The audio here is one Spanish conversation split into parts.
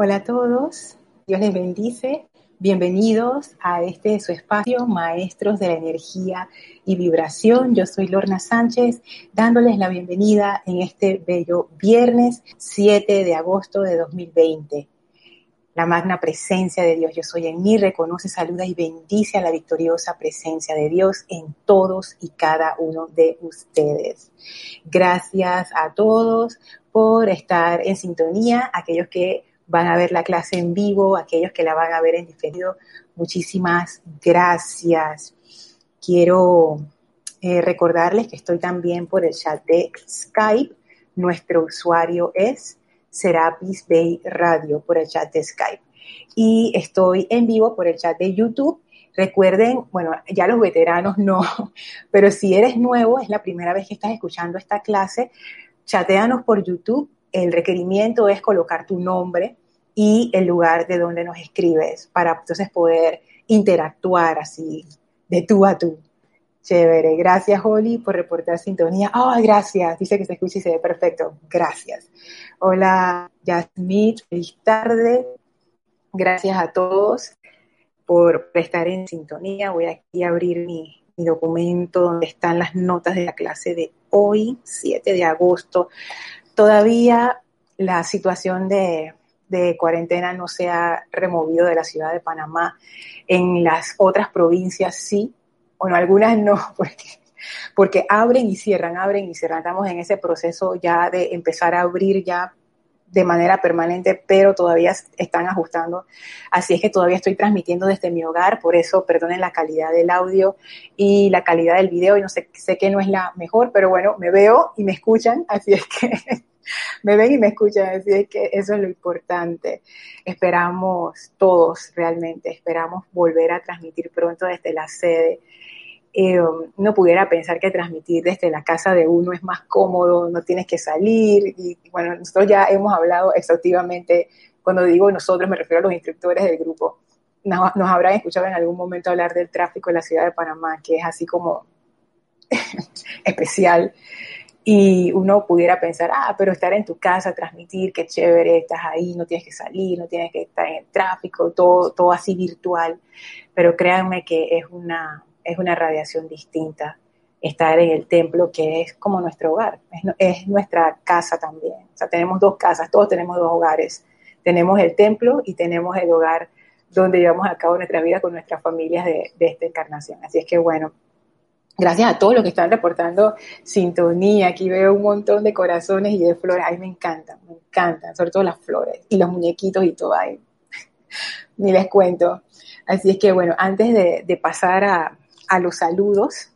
Hola a todos, Dios les bendice. Bienvenidos a este su espacio, Maestros de la Energía y Vibración. Yo soy Lorna Sánchez, dándoles la bienvenida en este bello viernes 7 de agosto de 2020. La magna presencia de Dios, yo soy en mí, reconoce, saluda y bendice a la victoriosa presencia de Dios en todos y cada uno de ustedes. Gracias a todos por estar en sintonía, aquellos que van a ver la clase en vivo, aquellos que la van a ver en diferido, muchísimas gracias. Quiero eh, recordarles que estoy también por el chat de Skype. Nuestro usuario es Serapis Bay Radio por el chat de Skype. Y estoy en vivo por el chat de YouTube. Recuerden, bueno, ya los veteranos no, pero si eres nuevo, es la primera vez que estás escuchando esta clase, chateanos por YouTube el requerimiento es colocar tu nombre y el lugar de donde nos escribes para entonces poder interactuar así de tú a tú. Chévere. Gracias, Holly, por reportar sintonía. Ah, gracias. Dice que se escucha y se ve perfecto. Gracias. Hola, Yasmith. Feliz tarde. Gracias a todos por estar en sintonía. Voy aquí a abrir mi, mi documento donde están las notas de la clase de hoy, 7 de agosto Todavía la situación de, cuarentena no se ha removido de la ciudad de Panamá. En las otras provincias sí, bueno, algunas no, porque, porque abren y cierran, abren y cierran. Estamos en ese proceso ya de empezar a abrir ya de manera permanente, pero todavía están ajustando. Así es que todavía estoy transmitiendo desde mi hogar, por eso perdonen la calidad del audio y la calidad del video. Y no sé, sé que no es la mejor, pero bueno, me veo y me escuchan, así es que me ven y me escuchan, así es que eso es lo importante. Esperamos todos realmente, esperamos volver a transmitir pronto desde la sede. Eh, no pudiera pensar que transmitir desde la casa de uno es más cómodo, no tienes que salir. Y bueno, nosotros ya hemos hablado exhaustivamente, cuando digo nosotros me refiero a los instructores del grupo, nos, nos habrán escuchado en algún momento hablar del tráfico en la ciudad de Panamá, que es así como especial y uno pudiera pensar, ah, pero estar en tu casa, transmitir, qué chévere, estás ahí, no tienes que salir, no tienes que estar en el tráfico, todo, todo así virtual. Pero créanme que es una, es una radiación distinta estar en el templo, que es como nuestro hogar, es, es nuestra casa también. O sea, tenemos dos casas, todos tenemos dos hogares. Tenemos el templo y tenemos el hogar donde llevamos a cabo nuestra vida con nuestras familias de, de esta encarnación. Así es que bueno, Gracias a todos los que están reportando sintonía. Aquí veo un montón de corazones y de flores. Ay, me encantan, me encantan, sobre todo las flores y los muñequitos y todo ahí. Ni les cuento. Así es que bueno, antes de, pasar a, los saludos,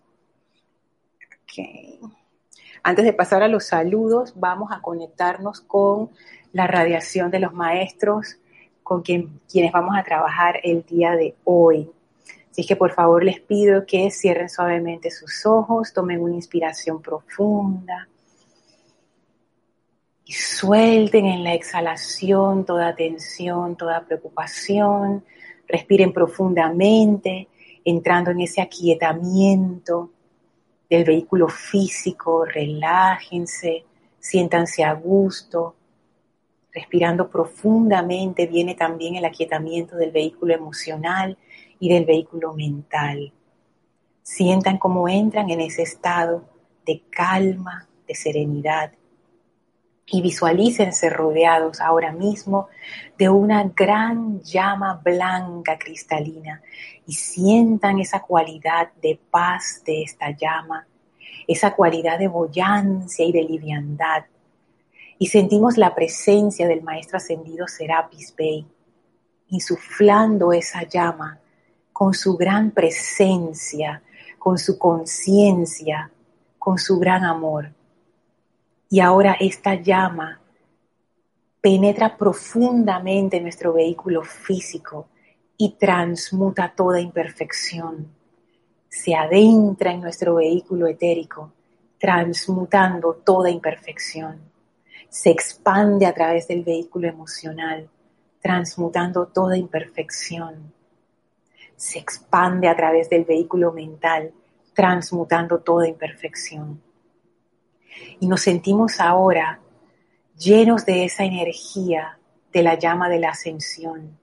antes de pasar a los saludos, vamos a conectarnos con la radiación de los maestros con quien, quienes vamos a trabajar el día de hoy. Así que por favor les pido que cierren suavemente sus ojos, tomen una inspiración profunda y suelten en la exhalación toda tensión, toda preocupación. Respiren profundamente, entrando en ese aquietamiento del vehículo físico, relájense, siéntanse a gusto. Respirando profundamente viene también el aquietamiento del vehículo emocional y del vehículo mental. Sientan cómo entran en ese estado de calma, de serenidad y visualícense rodeados ahora mismo de una gran llama blanca cristalina y sientan esa cualidad de paz de esta llama, esa cualidad de boyancia y de liviandad. Y sentimos la presencia del Maestro Ascendido Serapis Bey, insuflando esa llama con su gran presencia, con su conciencia, con su gran amor. Y ahora esta llama penetra profundamente en nuestro vehículo físico y transmuta toda imperfección. Se adentra en nuestro vehículo etérico, transmutando toda imperfección. Se expande a través del vehículo emocional, transmutando toda imperfección se expande a través del vehículo mental, transmutando toda imperfección. Y nos sentimos ahora llenos de esa energía de la llama de la ascensión,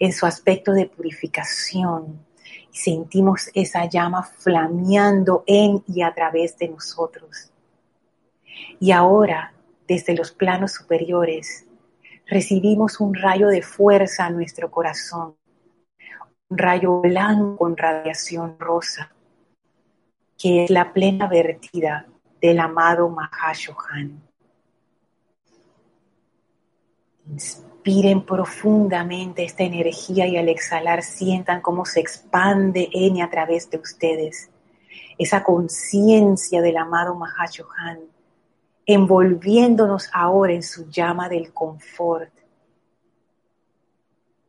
en su aspecto de purificación. Y sentimos esa llama flameando en y a través de nosotros. Y ahora, desde los planos superiores, recibimos un rayo de fuerza a nuestro corazón, rayo blanco con radiación rosa, que es la plena vertida del amado Mahashohan. Inspiren profundamente esta energía y al exhalar sientan cómo se expande y a través de ustedes. Esa conciencia del amado Mahashohan, envolviéndonos ahora en su llama del confort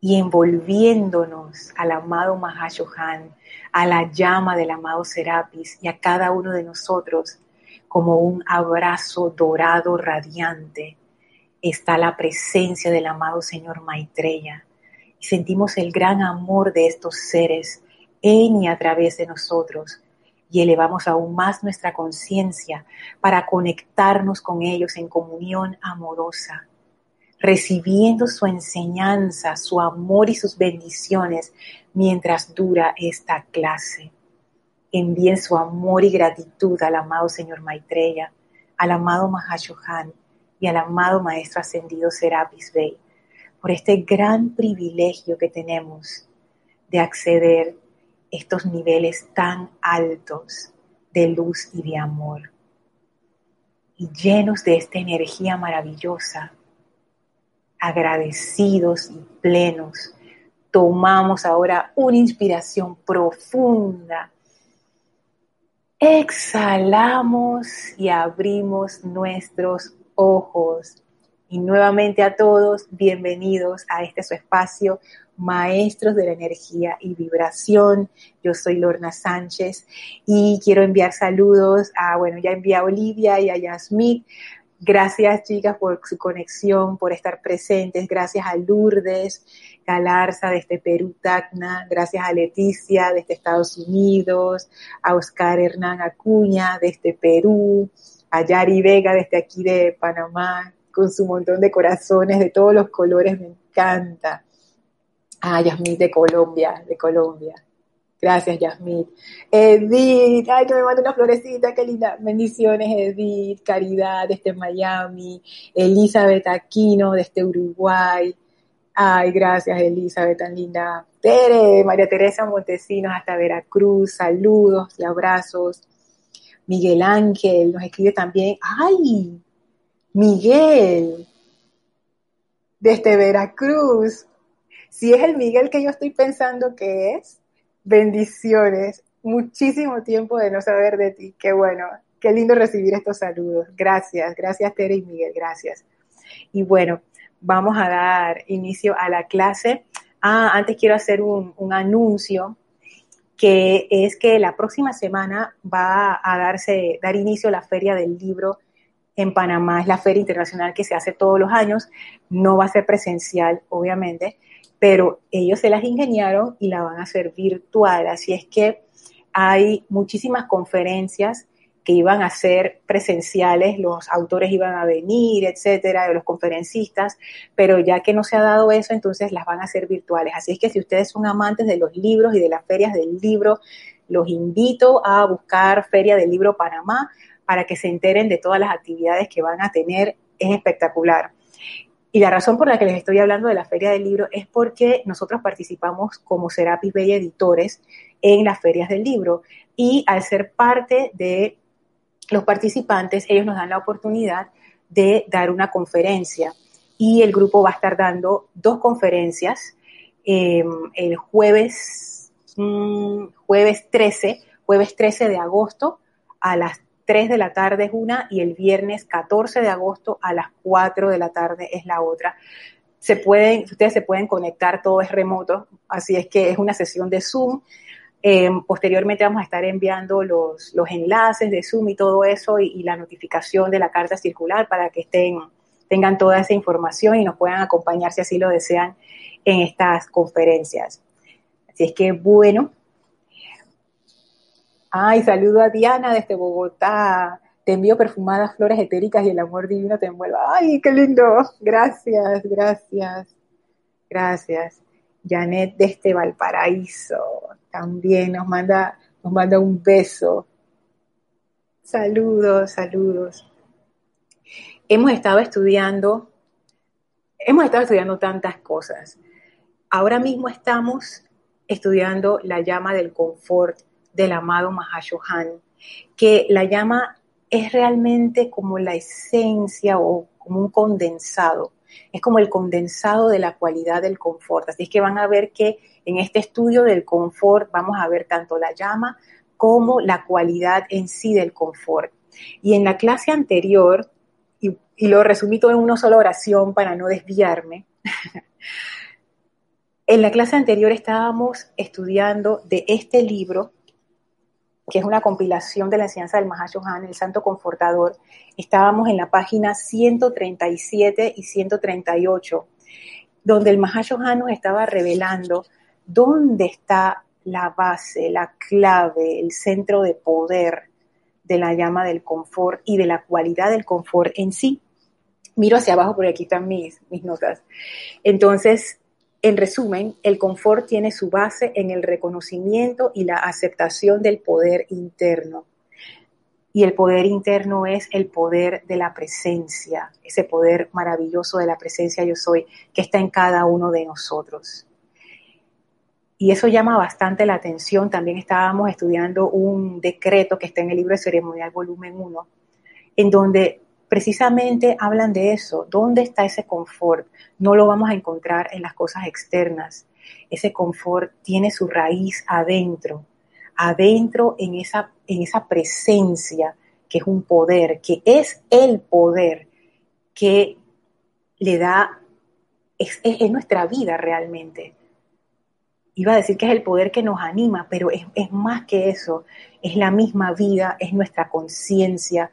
y envolviéndonos al amado Mahashohan, a la llama del amado Serapis y a cada uno de nosotros como un abrazo dorado radiante está la presencia del amado Señor Maitreya. Y sentimos el gran amor de estos seres en y a través de nosotros y elevamos aún más nuestra conciencia para conectarnos con ellos en comunión amorosa, recibiendo su enseñanza, su amor y sus bendiciones mientras dura esta clase. Envíen su amor y gratitud al amado Señor Maitreya, al amado Mahashohan y al amado Maestro Ascendido Serapis Bey por este gran privilegio que tenemos de acceder estos niveles tan altos de luz y de amor. Y llenos de esta energía maravillosa, agradecidos y plenos, tomamos ahora una inspiración profunda. Exhalamos y abrimos nuestros ojos. Y nuevamente a todos, bienvenidos a este su espacio, Maestros de la Energía y Vibración. Yo soy Lorna Sánchez y quiero enviar saludos a, bueno, ya envié a Olivia y a Yasmith. Gracias, chicas, por su conexión, por estar presentes. Gracias a Lourdes Galarza desde Perú, Tacna. Gracias a Leticia desde Estados Unidos. A Oscar Hernán Acuña desde Perú a Yari Vega desde aquí de Panamá, con su montón de corazones de todos los colores, me encanta. A Yasmith de Colombia, de Colombia. Gracias, Yasmith. Edith, ay, que me manda una florecita, qué linda. Bendiciones, Edith. Caridad desde Miami. Elizabeth Aquino desde Uruguay. Ay, gracias, Elizabeth, tan linda. Tere, María Teresa Montesinos hasta Veracruz. Saludos y abrazos. Miguel Ángel nos escribe también, ¡ay! Miguel, desde Veracruz. Si es el Miguel que yo estoy pensando que es, bendiciones. Muchísimo tiempo de no saber de ti. Qué bueno, qué lindo recibir estos saludos. Gracias, gracias Tere y Miguel, gracias. Y bueno, vamos a dar inicio a la clase. Ah, antes quiero hacer un, un anuncio que es que la próxima semana va a darse, dar inicio a la Feria del Libro en Panamá. Es la feria internacional que se hace todos los años. No va a ser presencial, obviamente, pero ellos se las ingeniaron y la van a hacer virtual. Así es que hay muchísimas conferencias que iban a ser presenciales, los autores iban a venir, etcétera, de los conferencistas, pero ya que no se ha dado eso, entonces las van a hacer virtuales. Así es que si ustedes son amantes de los libros y de las ferias del libro, los invito a buscar Feria del Libro Panamá para que se enteren de todas las actividades que van a tener. Es espectacular. Y la razón por la que les estoy hablando de la Feria del Libro es porque nosotros participamos como Serapis Bay Editores en las ferias del libro. Y al ser parte de los participantes, ellos nos dan la oportunidad de dar una conferencia. Y el grupo va a estar dando dos conferencias em, el jueves, mm, jueves 13, jueves 13 de agosto a las 3 de la tarde es una y el viernes 14 de agosto a las 4 de la tarde es la otra. Se pueden, ustedes se pueden conectar, todo es remoto, así es que es una sesión de Zoom eh, posteriormente vamos a estar enviando los, los, enlaces de Zoom y todo eso y, la notificación de la carta circular para que estén, tengan toda esa información y nos puedan acompañar si así lo desean en estas conferencias. Así es que bueno. Ay, saludo a Diana desde Bogotá. Te envío perfumadas flores etéricas y el amor divino te envuelva. Ay, qué lindo. Gracias, gracias. Gracias. Janet desde Valparaíso también nos manda, nos manda un beso. Saludos, saludos. Hemos estado estudiando, hemos estado estudiando tantas cosas. Ahora mismo estamos estudiando la llama del confort del amado Mahashohan, que la llama es realmente como la esencia o como un condensado. Es como el condensado de la cualidad del confort. Así es que van a ver que en este estudio del confort vamos a ver tanto la llama como la cualidad en sí del confort. Y en la clase anterior, y, lo resumí todo en una sola oración para no desviarme, en la clase anterior estábamos estudiando de este libro que es una compilación de la enseñanza del Mahashohan, el Santo Confortador, estábamos en la página 137 y 138, donde el Mahashohan nos estaba revelando dónde está la base, la clave, el centro de poder de la llama del confort y de la cualidad del confort en sí. Miro hacia abajo porque aquí están mis, mis notas. Entonces, en resumen, el confort tiene su base en el reconocimiento y la aceptación del poder interno. Y el poder interno es el poder de la presencia, ese poder maravilloso de la presencia yo soy que está en cada uno de nosotros. Y eso llama bastante la atención. También estábamos estudiando un decreto que está en el libro de ceremonial volumen 1, en donde precisamente hablan de eso. ¿Dónde está ese confort? No lo vamos a encontrar en las cosas externas. Ese confort tiene su raíz adentro, adentro en esa, en esa presencia que es un poder, que es el poder que le da, es, es, nuestra vida realmente. Iba a decir que es el poder que nos anima, pero es, es más que eso, es la misma vida, es nuestra conciencia,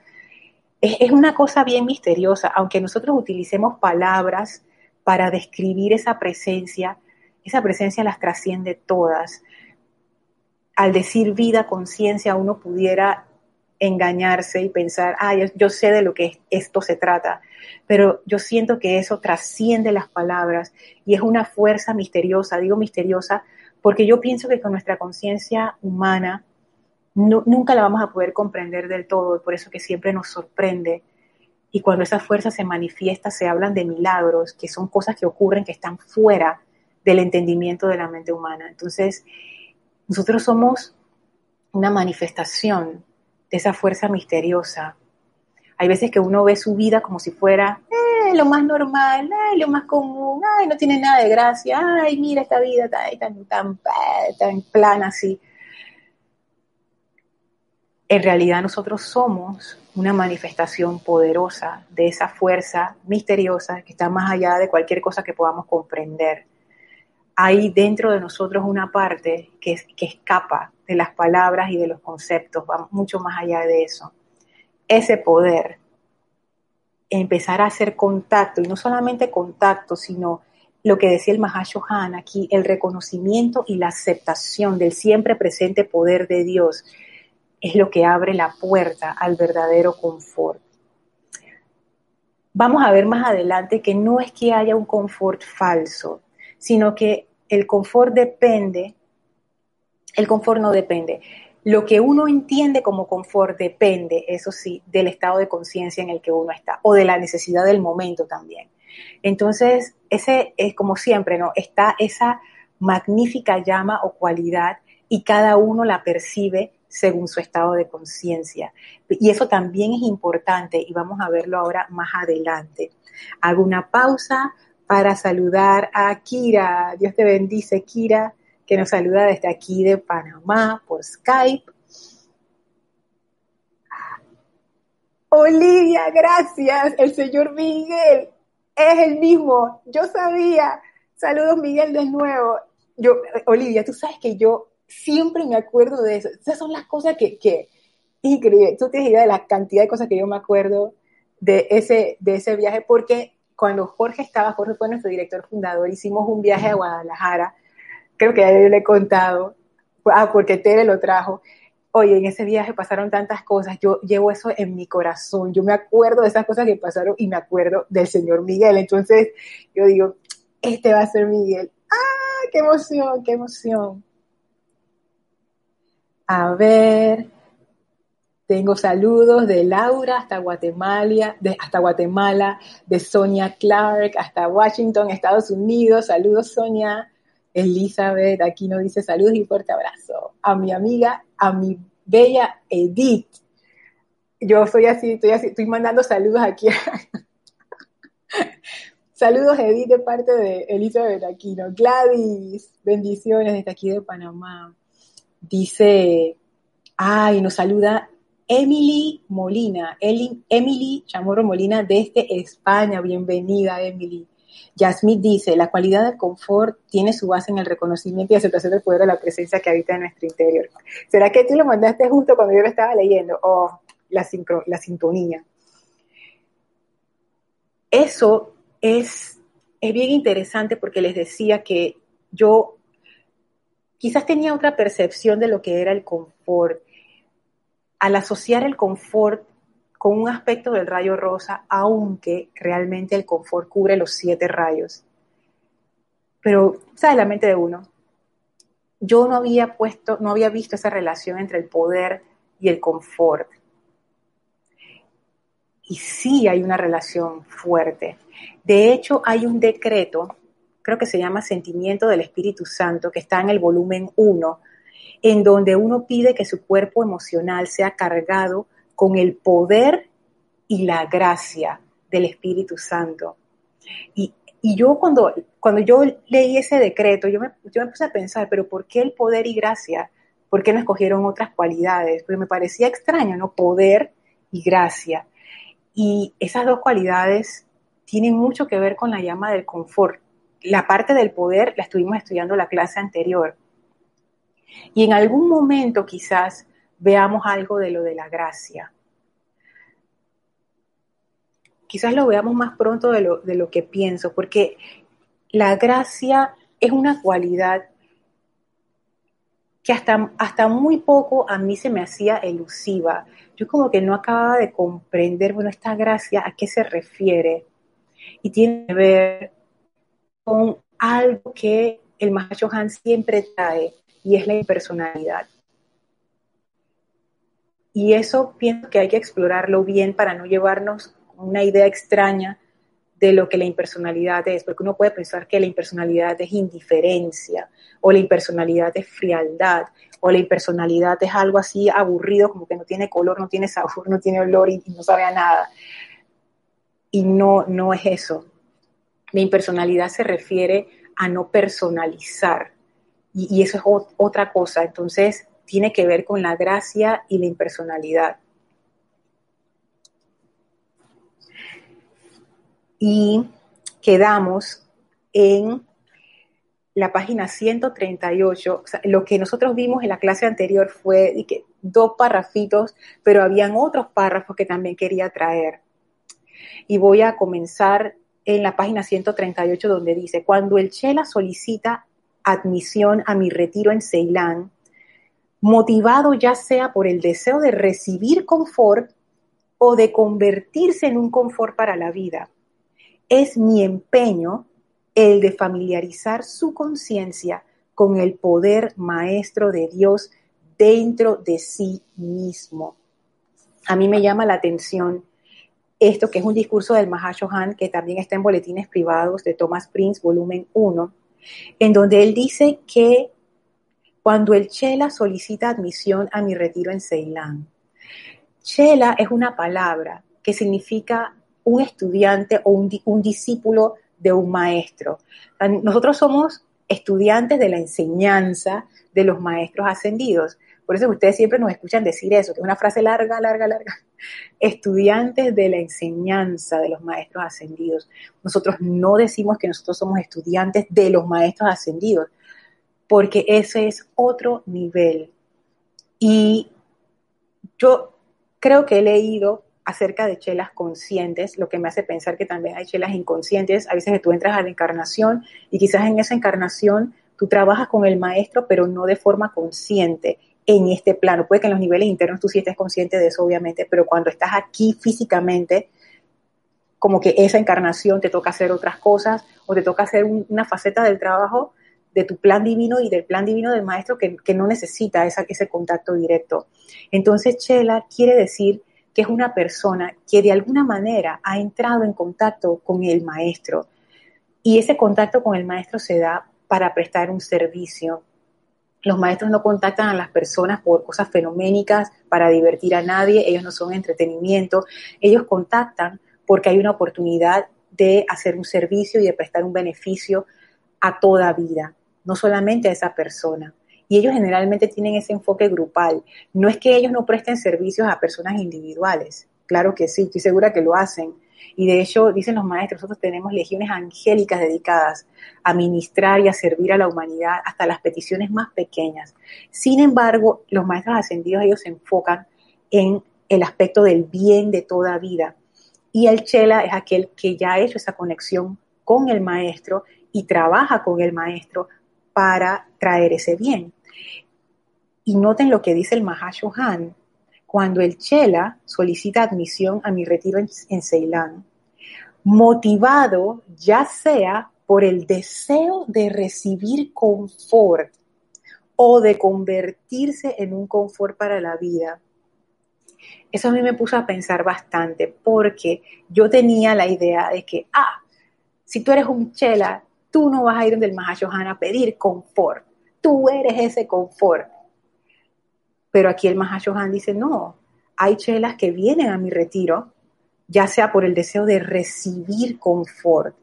es, una cosa bien misteriosa, aunque nosotros utilicemos palabras para describir esa presencia, esa presencia las trasciende todas. Al decir vida, conciencia, uno pudiera engañarse y pensar, ah, yo, sé de lo que esto se trata, pero yo siento que eso trasciende las palabras y es una fuerza misteriosa, digo misteriosa, porque yo pienso que con nuestra conciencia humana nunca la vamos a poder comprender del todo, por eso que siempre nos sorprende. Y cuando esa fuerza se manifiesta, se hablan de milagros, que son cosas que ocurren, que están fuera del entendimiento de la mente humana. Entonces, nosotros somos una manifestación de esa fuerza misteriosa. Hay veces que uno ve su vida como si fuera eh, lo más normal, lo más común, ay, no tiene nada de gracia, ay, mira esta vida tan, tan, tan plana así en realidad nosotros somos una manifestación poderosa de esa fuerza misteriosa que está más allá de cualquier cosa que podamos comprender. Hay dentro de nosotros una parte que, que escapa de las palabras y de los conceptos, va mucho más allá de eso. Ese poder, empezar a hacer contacto, y no solamente contacto, sino lo que decía el Mahashohan aquí, el reconocimiento y la aceptación del siempre presente poder de Dios es lo que abre la puerta al verdadero confort. Vamos a ver más adelante que no es que haya un confort falso, sino que el confort depende, el confort no depende. Lo que uno entiende como confort depende, eso sí, del estado de conciencia en el que uno está o de la necesidad del momento también. Entonces, ese es como siempre, ¿no? Está esa magnífica llama o cualidad y cada uno la percibe según su estado de conciencia. Y eso también es importante y vamos a verlo ahora más adelante. Hago una pausa para saludar a Kira. Dios te bendice, Kira, que nos saluda desde aquí de Panamá por Skype. Olivia, gracias. El señor Miguel es el mismo. Yo sabía. Saludos, Miguel, de nuevo. Yo, Olivia, tú sabes que yo siempre me acuerdo de eso. Esas son las cosas que, que increíble. Tú tienes idea de la cantidad de cosas que yo me acuerdo de ese, de ese viaje, porque cuando Jorge estaba, Jorge fue nuestro director fundador, hicimos un viaje a Guadalajara, creo que ya le he contado, ah, porque Tere lo trajo. Oye, en ese viaje pasaron tantas cosas, yo llevo eso en mi corazón, yo me acuerdo de esas cosas que pasaron y me acuerdo del señor Miguel. Entonces, yo digo, este va a ser Miguel. ¡Ah, qué emoción, qué emoción! A ver, tengo saludos de Laura hasta Guatemala, de, hasta Guatemala, de Sonia Clark hasta Washington, Estados Unidos. Saludos, Sonia. Elizabeth aquí nos dice saludos y fuerte abrazo. A mi amiga, a mi bella Edith. Yo soy así, estoy así, estoy mandando saludos aquí. saludos, Edith, de parte de Elizabeth Aquino. Gladys, bendiciones desde aquí de Panamá. Dice, ay, nos saluda Emily Molina, Emily Chamorro Molina desde España. Bienvenida, Emily. Yasmith dice, la cualidad del confort tiene su base en el reconocimiento y aceptación del poder de la presencia que habita en nuestro interior. ¿Será que tú lo mandaste justo cuando yo lo estaba leyendo? Oh, la, la sintonía. Eso es, es bien interesante porque les decía que yo quizás tenía otra percepción de lo que era el confort. Al asociar el confort con un aspecto del rayo rosa, aunque realmente el confort cubre los siete rayos. Pero, ¿sabes la mente de uno? Yo no había puesto, no había visto esa relación entre el poder y el confort. Y sí hay una relación fuerte. De hecho, hay un decreto, creo que se llama Sentimiento del Espíritu Santo, que está en el volumen 1, en donde uno pide que su cuerpo emocional sea cargado con el poder y la gracia del Espíritu Santo. Y, yo cuando, cuando yo leí ese decreto, yo me, yo me puse a pensar, pero ¿por qué el poder y gracia? ¿Por qué no escogieron otras cualidades? Porque me parecía extraño, ¿no? Poder y gracia. Y esas dos cualidades tienen mucho que ver con la llama del confort. La parte del poder la estuvimos estudiando la clase anterior. Y en algún momento quizás veamos algo de lo de la gracia. Quizás lo veamos más pronto de lo, de lo que pienso, porque la gracia es una cualidad que hasta, hasta muy poco a mí se me hacía elusiva. Yo como que no acababa de comprender, bueno, esta gracia, ¿a qué se refiere? Y tiene que ver con algo que el Mahacho Han siempre trae, y es la impersonalidad. Y eso pienso que hay que explorarlo bien para no llevarnos una idea extraña de lo que la impersonalidad es, porque uno puede pensar que la impersonalidad es indiferencia, o la impersonalidad es frialdad, o la impersonalidad es algo así aburrido, como que no tiene color, no tiene sabor, no tiene olor y, no sabe a nada. Y no, no es eso. La impersonalidad se refiere a no personalizar, y, eso es otra cosa. Entonces, tiene que ver con la gracia y la impersonalidad. Y quedamos en la página 138. lo que nosotros vimos en la clase anterior fue dos parrafitos, pero habían otros párrafos que también quería traer. Y voy a comenzar en la página 138 donde dice, cuando el Chela solicita admisión a mi retiro en Ceilán, motivado ya sea por el deseo de recibir confort o de convertirse en un confort para la vida. Es mi empeño el de familiarizar su conciencia con el poder maestro de Dios dentro de sí mismo. A mí me llama la atención esto que es un discurso del Mahashohan que también está en boletines privados de Thomas Prince, volumen 1, en donde él dice que cuando el Chela solicita admisión a mi retiro en Ceilán. Chela es una palabra que significa un estudiante o un, un discípulo de un maestro. Nosotros somos estudiantes de la enseñanza de los maestros ascendidos. Por eso ustedes siempre nos escuchan decir eso, que es una frase larga, larga, larga. Estudiantes de la enseñanza de los maestros ascendidos. Nosotros no decimos que nosotros somos estudiantes de los maestros ascendidos porque ese es otro nivel. Y yo creo que he leído acerca de chelas conscientes, lo que me hace pensar que también hay chelas inconscientes. A veces que tú entras a la encarnación y quizás en esa encarnación tú trabajas con el maestro, pero no de forma consciente en este plano. Puede que en los niveles internos tú sí estés consciente de eso, obviamente, pero cuando estás aquí físicamente, como que esa encarnación te toca hacer otras cosas o te toca hacer una faceta del trabajo de tu plan divino y del plan divino del maestro que, no necesita esa, ese contacto directo. Entonces, Chela quiere decir que es una persona que de alguna manera ha entrado en contacto con el maestro y ese contacto con el maestro se da para prestar un servicio. Los maestros no contactan a las personas por cosas fenoménicas para divertir a nadie, ellos no son entretenimiento, ellos contactan porque hay una oportunidad de hacer un servicio y de prestar un beneficio a toda vida, no solamente a esa persona. Y ellos generalmente tienen ese enfoque grupal. No es que ellos no presten servicios a personas individuales, claro que sí, estoy segura que lo hacen, y de hecho, dicen los maestros, nosotros tenemos legiones angélicas dedicadas a ministrar y a servir a la humanidad hasta las peticiones más pequeñas. Sin embargo, los maestros ascendidos, ellos se enfocan en el aspecto del bien de toda vida. Y el chela es aquel que ya ha hecho esa conexión con el maestro y trabaja con el maestro para traer ese bien. Y noten lo que dice el Mahashohan, cuando el Chela solicita admisión a mi retiro en, Ceilán, motivado ya sea por el deseo de recibir confort o de convertirse en un confort para la vida. Eso a mí me puso a pensar bastante porque yo tenía la idea de que, ah, si tú eres un chela, tú no vas a ir donde el Mahashohan a pedir confort. Tú eres ese confort. Pero aquí el Mahashohan dice, no, hay chelas que vienen a mi retiro, ya sea por el deseo de recibir confort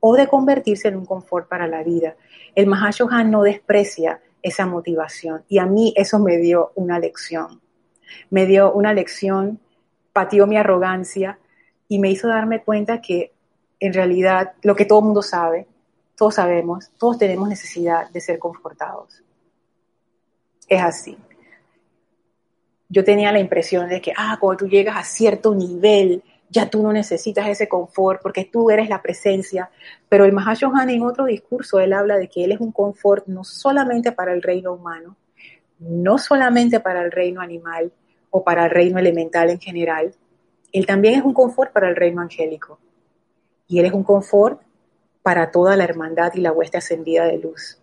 o de convertirse en un confort para la vida. El Mahashohan no desprecia esa motivación y a mí eso me dio una lección. Me dio una lección, pateó mi arrogancia y me hizo darme cuenta que en realidad lo que todo el mundo sabe, todos sabemos, todos tenemos necesidad de ser confortados. Es así. Yo tenía la impresión de que, ah, cuando tú llegas a cierto nivel, ya tú no necesitas ese confort porque tú eres la presencia. Pero el Mahashohan en otro discurso, él habla de que él es un confort no solamente para el reino humano, no solamente para el reino animal o para el reino elemental en general, él también es un confort para el reino angélico. Y él es un confort para toda la hermandad y la hueste ascendida de luz.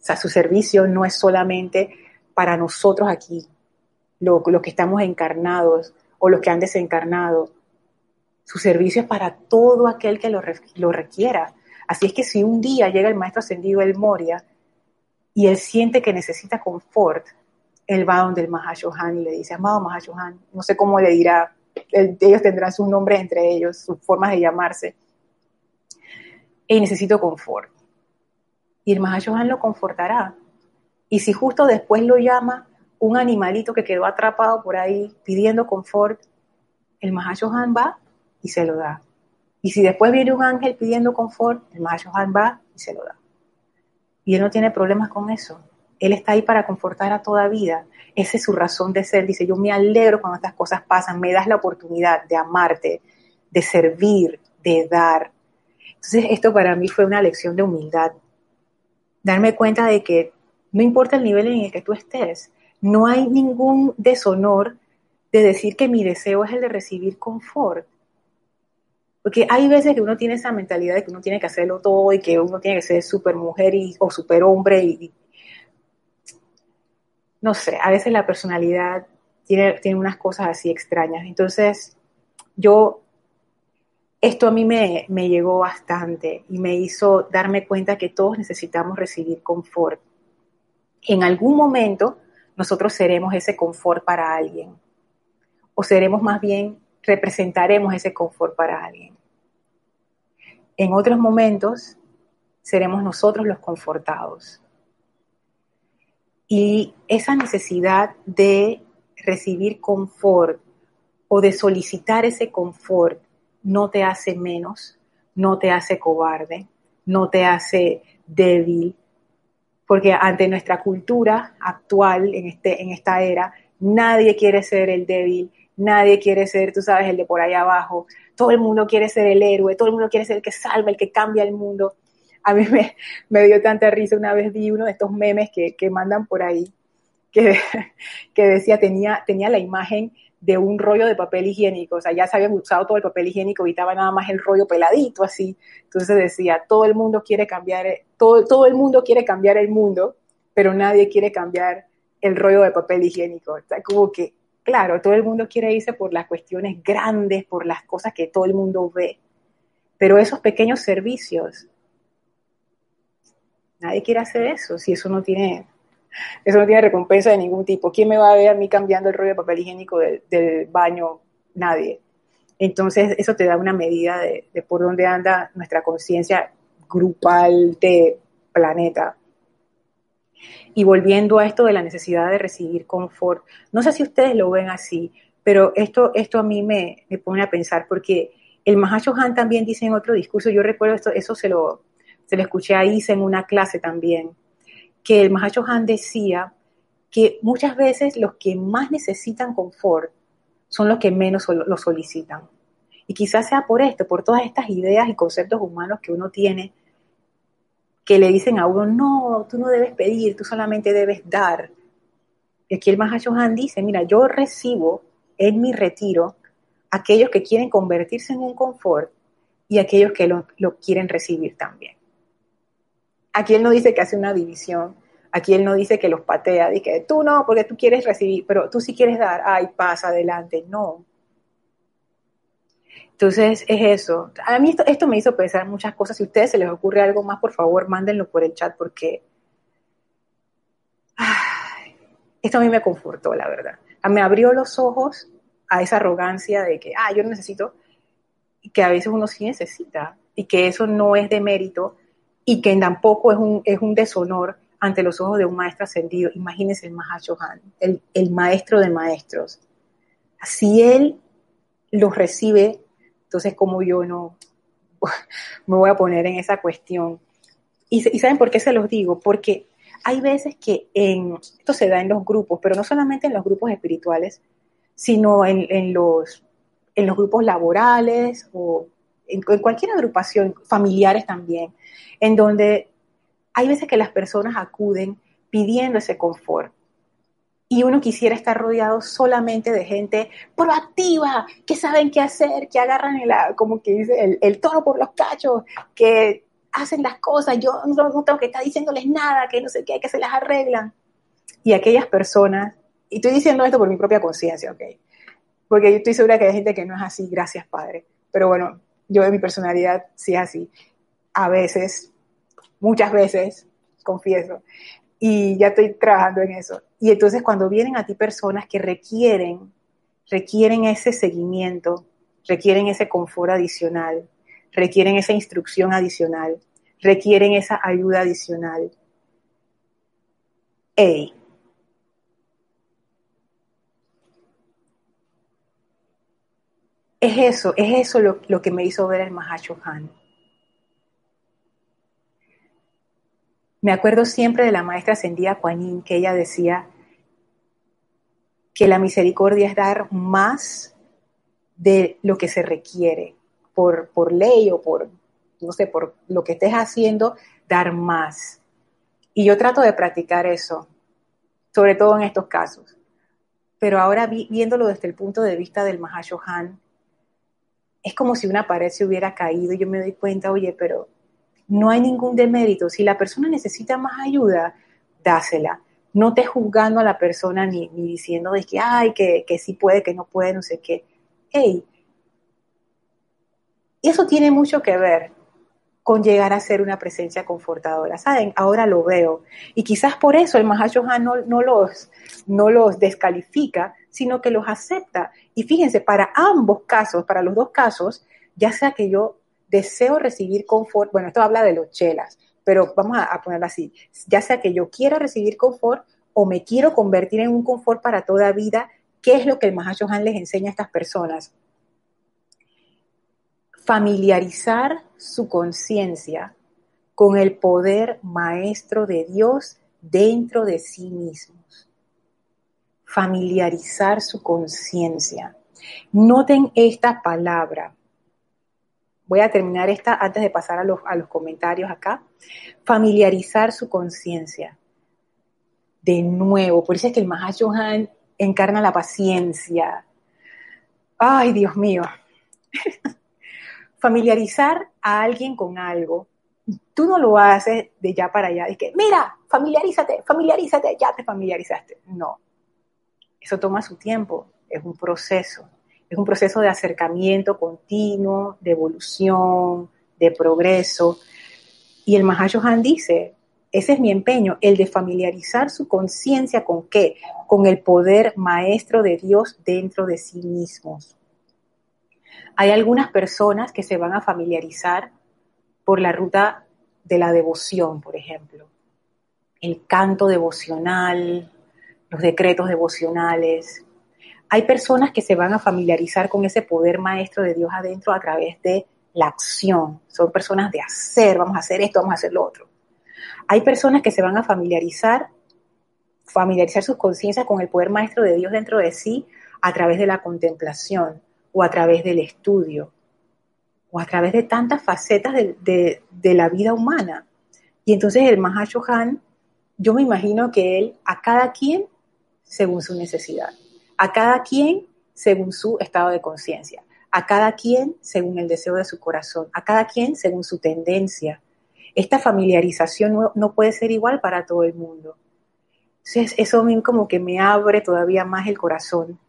O sea, su servicio no es solamente para nosotros aquí, los que estamos encarnados o los que han desencarnado. Su servicio es para todo aquel que lo, lo requiera. Así es que si un día llega el maestro ascendido El Moria y él siente que necesita confort, él va donde el Mahashohan le dice, amado Mahashohan, no sé cómo le dirá, ellos tendrán sus nombres entre ellos, sus formas de llamarse, y necesito confort. Y el Mahashohan lo confortará. Y si justo después lo llama un animalito que quedó atrapado por ahí pidiendo confort, el Mahashohan va y se lo da. Y si después viene un ángel pidiendo confort, el Mahashohan va y se lo da. Y él no tiene problemas con eso. Él está ahí para confortar a toda vida. Esa es su razón de ser. Dice, yo me alegro cuando estas cosas pasan. Me das la oportunidad de amarte, de servir, de dar. Entonces esto para mí fue una lección de humildad. Darme cuenta de que no importa el nivel en el que tú estés, no hay ningún deshonor de decir que mi deseo es el de recibir confort. Porque hay veces que uno tiene esa mentalidad de que uno tiene que hacerlo todo y que uno tiene que ser super mujer o super hombre y, no sé, a veces la personalidad tiene, tiene unas cosas así extrañas. Entonces, yo esto a mí me, me, llegó bastante y me hizo darme cuenta que todos necesitamos recibir confort. En algún momento nosotros seremos ese confort para alguien. O seremos más bien, representaremos ese confort para alguien. En otros momentos seremos nosotros los confortados. Y esa necesidad de recibir confort o de solicitar ese confort no te hace menos, no te hace cobarde, no te hace débil, porque ante nuestra cultura actual, en, este, en esta era, nadie quiere ser el débil, nadie quiere ser, tú sabes, el de por ahí abajo, todo el mundo quiere ser el héroe, todo el mundo quiere ser el que salva, el que cambia el mundo. A mí me, me dio tanta risa, una vez vi uno de estos memes que, que mandan por ahí, que, que decía, tenía, tenía la imagen de un rollo de papel higiénico, o sea, ya se había usado todo el papel higiénico, evitaba nada más el rollo peladito así. Entonces decía, todo el mundo quiere cambiar, todo, todo el mundo quiere cambiar el mundo, pero nadie quiere cambiar el rollo de papel higiénico. O sea, como que, claro, todo el mundo quiere irse por las cuestiones grandes, por las cosas que todo el mundo ve, pero esos pequeños servicios, nadie quiere hacer eso si eso no tiene eso no tiene recompensa de ningún tipo. ¿Quién me va a ver a mí cambiando el rollo de papel higiénico del, baño? Nadie. Entonces, eso te da una medida de, por dónde anda nuestra conciencia grupal de planeta. Y volviendo a esto de la necesidad de recibir confort, no sé si ustedes lo ven así, pero esto, esto a mí me, pone a pensar, porque el Mahacho Han también dice en otro discurso, yo recuerdo esto, eso se lo, se lo escuché a Isa en una clase también, que el Mahacho Han decía que muchas veces los que más necesitan confort son los que menos lo solicitan. Y quizás sea por esto, por todas estas ideas y conceptos humanos que uno tiene, que le dicen a uno, no, tú no debes pedir, tú solamente debes dar. Y aquí el Mahacho Han dice, mira, yo recibo en mi retiro aquellos que quieren convertirse en un confort y aquellos que lo, lo quieren recibir también. Aquí él no dice que hace una división, aquí él no dice que los patea, dice que tú no, porque tú quieres recibir, pero tú sí quieres dar, ay, pasa adelante, no. Entonces es eso. A mí esto, me hizo pensar muchas cosas. Si a ustedes se les ocurre algo más, por favor, mándenlo por el chat porque esto a mí me confortó, la verdad. Me abrió los ojos a esa arrogancia de que, ah, yo necesito, y que a veces uno sí necesita, y que eso no es de mérito, y que tampoco es un, es un deshonor ante los ojos de un maestro ascendido. Imagínense el Mahashohan, el, el maestro de maestros. Si él los recibe, entonces como yo no me voy a poner en esa cuestión. Y, ¿saben por qué se los digo? Porque hay veces que esto se da en los grupos, pero no solamente en los grupos espirituales, sino en, en los, en los grupos laborales o en, cualquier agrupación, familiares también, en donde hay veces que las personas acuden pidiendo ese confort. Y uno quisiera estar rodeado solamente de gente proactiva, que saben qué hacer, que agarran el, como que dice, el, el toro por los cachos, que hacen las cosas, yo no, tengo que estar diciéndoles nada, que no sé qué, que se las arreglan. Y aquellas personas, y estoy diciendo esto por mi propia conciencia, ¿ok? Porque yo estoy segura que hay gente que no es así, gracias Padre. Pero bueno, yo de mi personalidad sí es así. A veces, muchas veces, confieso, y ya estoy trabajando en eso. Y entonces cuando vienen a ti personas que requieren, requieren ese seguimiento, requieren ese confort adicional, requieren esa instrucción adicional, requieren esa ayuda adicional. Hey, es eso, es eso lo, que me hizo ver el Mahacho Han. Me acuerdo siempre de la maestra ascendida Kuan que ella decía que la misericordia es dar más de lo que se requiere por, por ley o por, no sé, por lo que estés haciendo, dar más. Y yo trato de practicar eso, sobre todo en estos casos. Pero ahora viéndolo desde el punto de vista del Han es como si una pared se hubiera caído y yo me doy cuenta, oye, pero no hay ningún demérito. Si la persona necesita más ayuda, dásela. No te juzgando a la persona ni, diciendo de que, ay, que, que sí puede, que no puede, no sé qué. Hey, eso tiene mucho que ver con llegar a ser una presencia confortadora. ¿Saben? Ahora lo veo. Y quizás por eso el Mahashohan no, no, los, no los descalifica, sino que los acepta. Y fíjense, para ambos casos, para los dos casos, ya sea que yo deseo recibir confort, bueno, esto habla de los chelas, pero vamos a, ponerlo así, ya sea que yo quiera recibir confort o me quiero convertir en un confort para toda vida, ¿qué es lo que el Mahashohan les enseña a estas personas? Familiarizar su conciencia con el poder maestro de Dios dentro de sí mismos familiarizar su conciencia. Noten esta palabra. Voy a terminar esta antes de pasar a los, a los comentarios acá. Familiarizar su conciencia. De nuevo, por eso es que el Mahashohan encarna la paciencia, Ay, Dios mío. Familiarizar a alguien con algo. Tú no lo haces de ya para allá. Es que, mira, familiarízate, familiarízate, ya te familiarizaste. No. Eso toma su tiempo. Es un proceso. Es un proceso de acercamiento continuo, de evolución, de progreso. Y el Mahashohan dice, ese es mi empeño, el de familiarizar su conciencia con qué? Con el poder maestro de Dios dentro de sí mismos. Hay algunas personas que se van a familiarizar por la ruta de la devoción, por ejemplo. El canto devocional, los decretos devocionales. Hay personas que se van a familiarizar con ese poder maestro de Dios adentro a través de la acción. Son personas de hacer, vamos a hacer esto, vamos a hacer lo otro. Hay personas que se van a familiarizar, familiarizar sus conciencias con el poder maestro de Dios dentro de sí a través de la contemplación o a través del estudio o a través de tantas facetas de, la vida humana. Y entonces el Mahashohan, yo me imagino que él a cada quien según su necesidad, a cada quien según su estado de conciencia, a cada quien según el deseo de su corazón, a cada quien según su tendencia, esta familiarización no, puede ser igual para todo el mundo. Entonces, eso como que me abre todavía más el corazón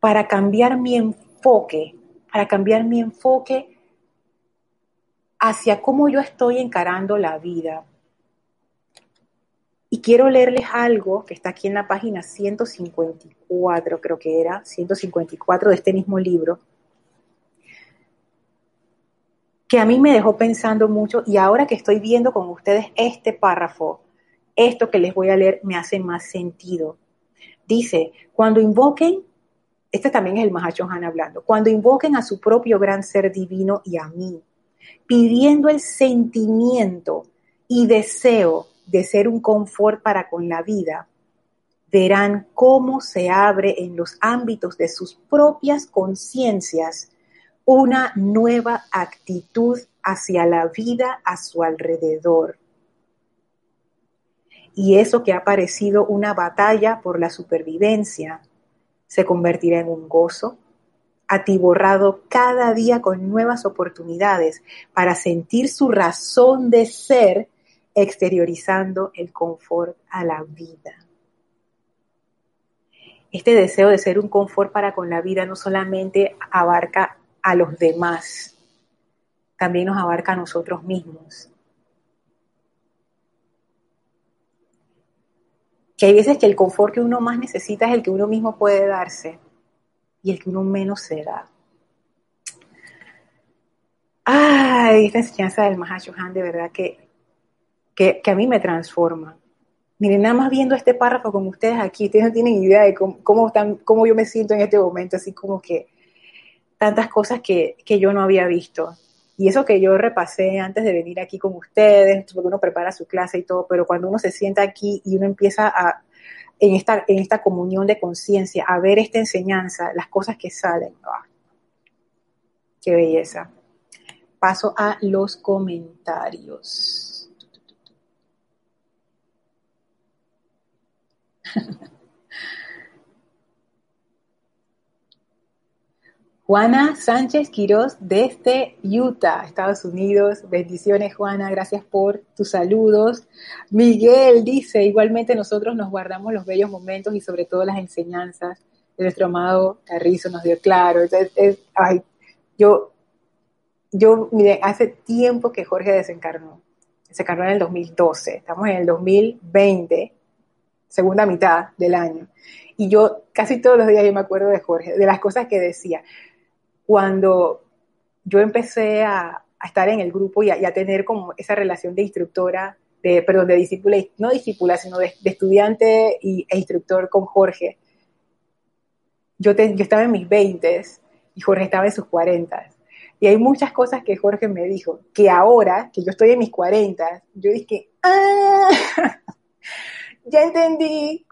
para cambiar mi enfoque, para cambiar mi enfoque hacia cómo yo estoy encarando la vida. Y quiero leerles algo que está aquí en la página 154, creo que era, 154 de este mismo libro, que a mí me dejó pensando mucho y ahora que estoy viendo con ustedes este párrafo, esto que les voy a leer me hace más sentido. Dice, cuando invoquen, este también es el Mahachohan hablando, cuando invoquen a su propio gran ser divino y a mí, pidiendo el sentimiento y deseo de ser un confort para con la vida, verán cómo se abre en los ámbitos de sus propias conciencias una nueva actitud hacia la vida a su alrededor. Y eso que ha parecido una batalla por la supervivencia se convertirá en un gozo, atiborrado cada día con nuevas oportunidades para sentir su razón de ser, exteriorizando el confort a la vida. Este deseo de ser un confort para con la vida no solamente abarca a los demás, también nos abarca a nosotros mismos. Que hay veces que el confort que uno más necesita es el que uno mismo puede darse y el que uno menos se da. Ay, esta enseñanza del Mahashohan de verdad que, que, a mí me transforma. Miren, nada más viendo este párrafo con ustedes aquí, ustedes no tienen idea de cómo, cómo, están, cómo yo me siento en este momento, así como que tantas cosas que, yo no había visto. Y eso que yo repasé antes de venir aquí con ustedes, porque uno prepara su clase y todo, pero cuando uno se sienta aquí y uno empieza a, en esta, en esta comunión de conciencia, a ver esta enseñanza, las cosas que salen, ¡ah! qué belleza. Paso a los comentarios. Juana Sánchez Quiroz desde Utah, Estados Unidos. Bendiciones, Juana. Gracias por tus saludos. Miguel dice, igualmente nosotros nos guardamos los bellos momentos y sobre todo las enseñanzas de nuestro amado Carrizo nos dio claro. ay, yo, yo, mire, hace tiempo que Jorge desencarnó. Desencarnó en el 2012. Estamos en el 2020, segunda mitad del año. Y yo casi todos los días yo me acuerdo de Jorge, de las cosas que decía cuando yo empecé a, estar en el grupo y a, tener como esa relación de instructora, de, perdón, de discípula, no discípula, sino de, estudiante y, e instructor con Jorge, yo, yo estaba en mis 20 y Jorge estaba en sus 40. Y hay muchas cosas que Jorge me dijo, que ahora, que yo estoy en mis 40, yo dije, ¡ah! Ya entendí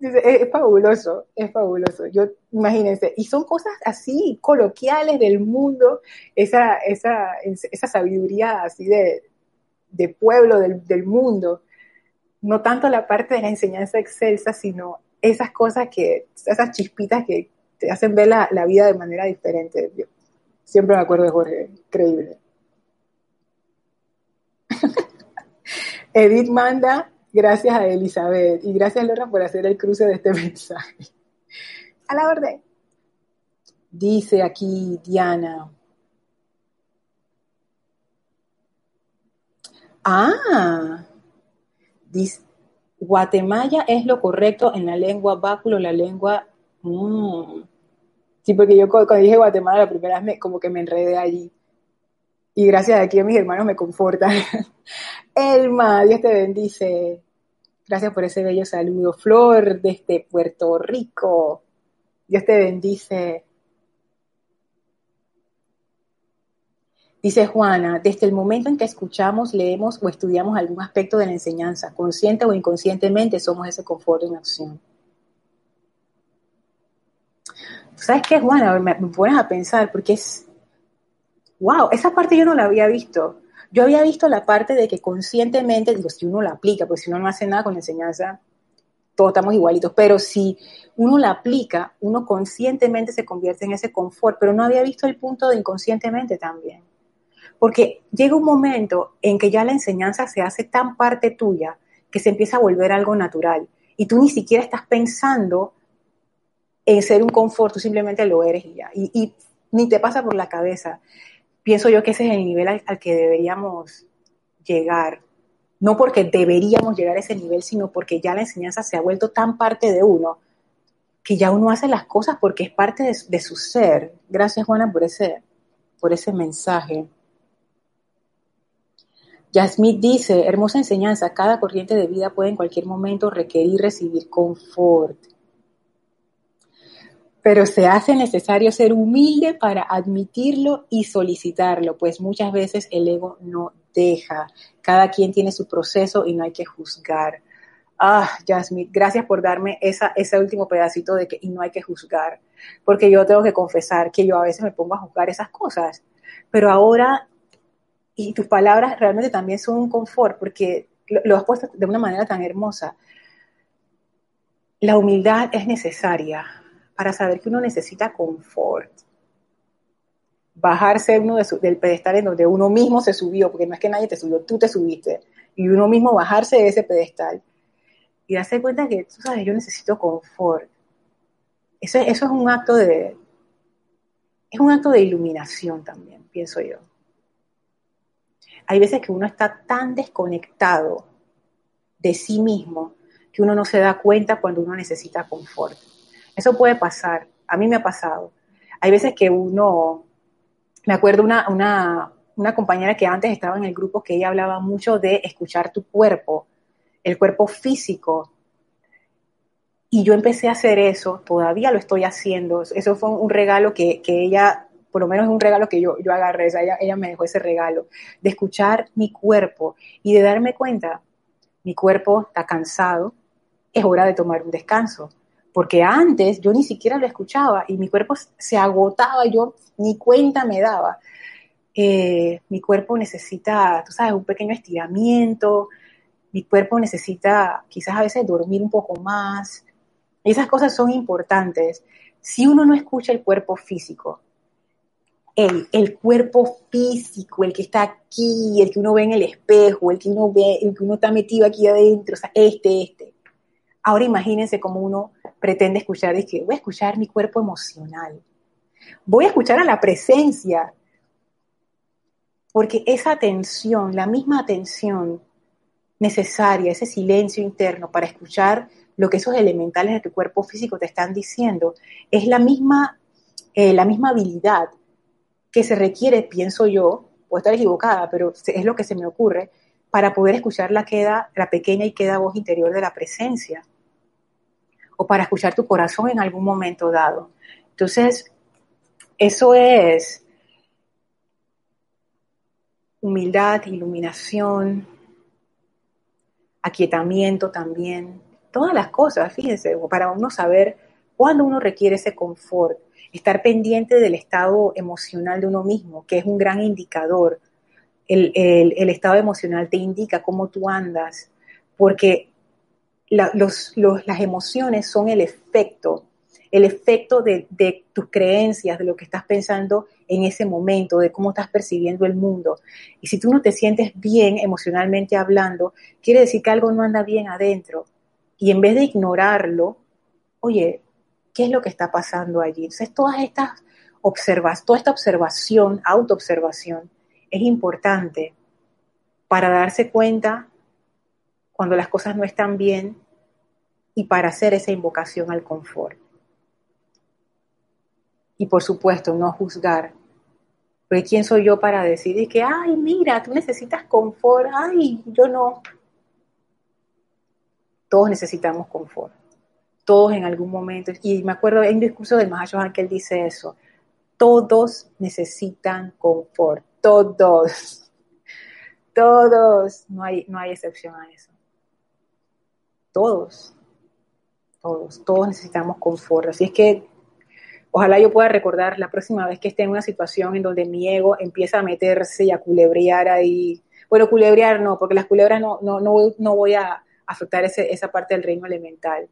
es, fabuloso, es fabuloso. Yo, imagínense, y son cosas así, coloquiales del mundo, esa, esa, esa sabiduría así de, de pueblo, del, del, mundo. No tanto la parte de la enseñanza excelsa, sino esas cosas que, esas chispitas que, te hacen ver la, la vida de manera diferente. Siempre me acuerdo de Jorge, increíble. Edith manda, gracias a Elizabeth y gracias Lorna por hacer el cruce de este mensaje. A la orden. Dice aquí Diana. Ah, dice, Guatemala es lo correcto en la lengua báculo, la lengua... Mm. Sí, porque yo cuando dije Guatemala la primera vez como que me enredé allí. Y gracias a aquí a mis hermanos me confortan. Elma, Dios te bendice. Gracias por ese bello saludo. Flor desde Puerto Rico. Dios te bendice. Dice Juana, desde el momento en que escuchamos, leemos o estudiamos algún aspecto de la enseñanza, consciente o inconscientemente, somos ese confort en acción. ¿Sabes qué, Juana? Me, pones a pensar, porque es, wow, esa parte yo no la había visto. Yo había visto la parte de que conscientemente, digo, si uno la aplica, pues si uno no hace nada con la enseñanza, todos estamos igualitos, pero si uno la aplica, uno conscientemente se convierte en ese confort, pero no había visto el punto de inconscientemente también. Porque llega un momento en que ya la enseñanza se hace tan parte tuya que se empieza a volver algo natural y tú ni siquiera estás pensando en ser un confort, tú simplemente lo eres y ya. Y, ni te pasa por la cabeza. Pienso yo que ese es el nivel al, que deberíamos llegar. No porque deberíamos llegar a ese nivel, sino porque ya la enseñanza se ha vuelto tan parte de uno que ya uno hace las cosas porque es parte de, de su ser. Gracias, Juana, por ese, por ese mensaje. Yasmith dice, hermosa enseñanza, cada corriente de vida puede en cualquier momento requerir recibir confort. Pero se hace necesario ser humilde para admitirlo y solicitarlo, pues muchas veces el ego no deja. Cada quien tiene su proceso y no hay que juzgar. Ah, Yasmith, gracias por darme esa, ese último pedacito de que y no hay que juzgar, porque yo tengo que confesar que yo a veces me pongo a juzgar esas cosas, pero ahora y tus palabras realmente también son un confort porque lo, lo, has puesto de una manera tan hermosa. La humildad es necesaria para saber que uno necesita confort. Bajarse uno de del pedestal en donde uno mismo se subió, porque no es que nadie te subió, tú te subiste, y uno mismo bajarse de ese pedestal y darse cuenta que, tú sabes, yo necesito confort. Eso, eso es un acto de, es un acto de iluminación también, pienso yo hay veces que uno está tan desconectado de sí mismo que uno no se da cuenta cuando uno necesita confort. Eso puede pasar, a mí me ha pasado. Hay veces que uno, me acuerdo una, una, compañera que antes estaba en el grupo que ella hablaba mucho de escuchar tu cuerpo, el cuerpo físico. Y yo empecé a hacer eso, todavía lo estoy haciendo. Eso fue un regalo que, que ella por lo menos es un regalo que yo, yo agarré, ella, ella me dejó ese regalo, de escuchar mi cuerpo y de darme cuenta, mi cuerpo está cansado, es hora de tomar un descanso. Porque antes yo ni siquiera lo escuchaba y mi cuerpo se agotaba, yo ni cuenta me daba. Eh, mi cuerpo necesita, tú sabes, un pequeño estiramiento, mi cuerpo necesita quizás a veces dormir un poco más. Esas cosas son importantes. Si uno no escucha el cuerpo físico, el, el, cuerpo físico, el que está aquí, el que uno ve en el espejo, el que uno ve, el que uno está metido aquí adentro, o sea, este, este. Ahora imagínense cómo uno pretende escuchar, es que voy a escuchar mi cuerpo emocional, voy a escuchar a la presencia, porque esa atención, la misma atención necesaria, ese silencio interno para escuchar lo que esos elementales de tu cuerpo físico te están diciendo, es la misma, eh, la misma habilidad que se requiere, pienso yo, puedo estar equivocada, pero es lo que se me ocurre, para poder escuchar la, queda, la pequeña y queda voz interior de la presencia, o para escuchar tu corazón en algún momento dado. Entonces, eso es humildad, iluminación, aquietamiento también, todas las cosas, fíjense, para uno saber cuándo uno requiere ese confort, estar pendiente del estado emocional de uno mismo, que es un gran indicador. El, el, el estado emocional te indica cómo tú andas, porque las emociones son el efecto, el efecto de, de, tus creencias, de lo que estás pensando en ese momento, de cómo estás percibiendo el mundo. Y si tú no te sientes bien emocionalmente hablando, quiere decir que algo no anda bien adentro. Y en vez de ignorarlo, oye, ¿qué es lo que está pasando allí? Entonces, todas estas observas, toda esta observación, autoobservación, es importante para darse cuenta cuando las cosas no están bien y para hacer esa invocación al confort. Y por supuesto, no juzgar. Porque ¿quién soy yo para decir que, ay, mira, tú necesitas confort, ay, yo no. Todos necesitamos confort. Todos en algún momento. Y me acuerdo en un discurso del Mahayohan que él dice eso. Todos necesitan confort. Todos. Todos. No hay, no hay excepción a eso. Todos. Todos. Todos necesitamos confort. Así es que ojalá yo pueda recordar la próxima vez que esté en una situación en donde mi ego empieza a meterse y a culebrear ahí. Bueno, culebrear no, porque las culebras no, no, no, voy a afectar esa parte del reino elemental,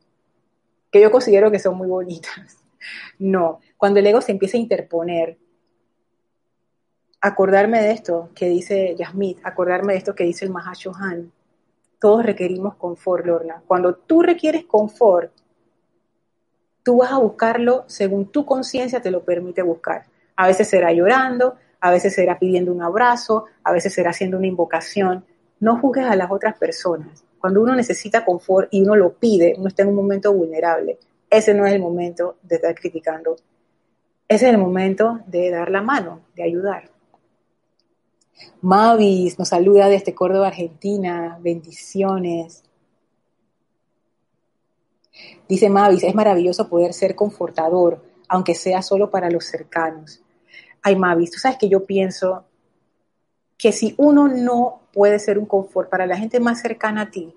que yo considero que son muy bonitas. No, cuando el ego se empieza a interponer, acordarme de esto que dice Yasmith, acordarme de esto que dice el Mahashohan, todos requerimos confort, Lorna. Cuando tú requieres confort, tú vas a buscarlo según tu conciencia te lo permite buscar. A veces será llorando, a veces será pidiendo un abrazo, a veces será haciendo una invocación. No juzgues a las otras personas. Cuando uno necesita confort y uno lo pide, uno está en un momento vulnerable. Ese no es el momento de estar criticando. Ese es el momento de dar la mano, de ayudar. Mavis nos saluda desde Córdoba, Argentina. Bendiciones. Dice Mavis, es maravilloso poder ser confortador, aunque sea solo para los cercanos. Ay, Mavis, tú sabes que yo pienso que si uno no puede ser un confort para la gente más cercana a ti,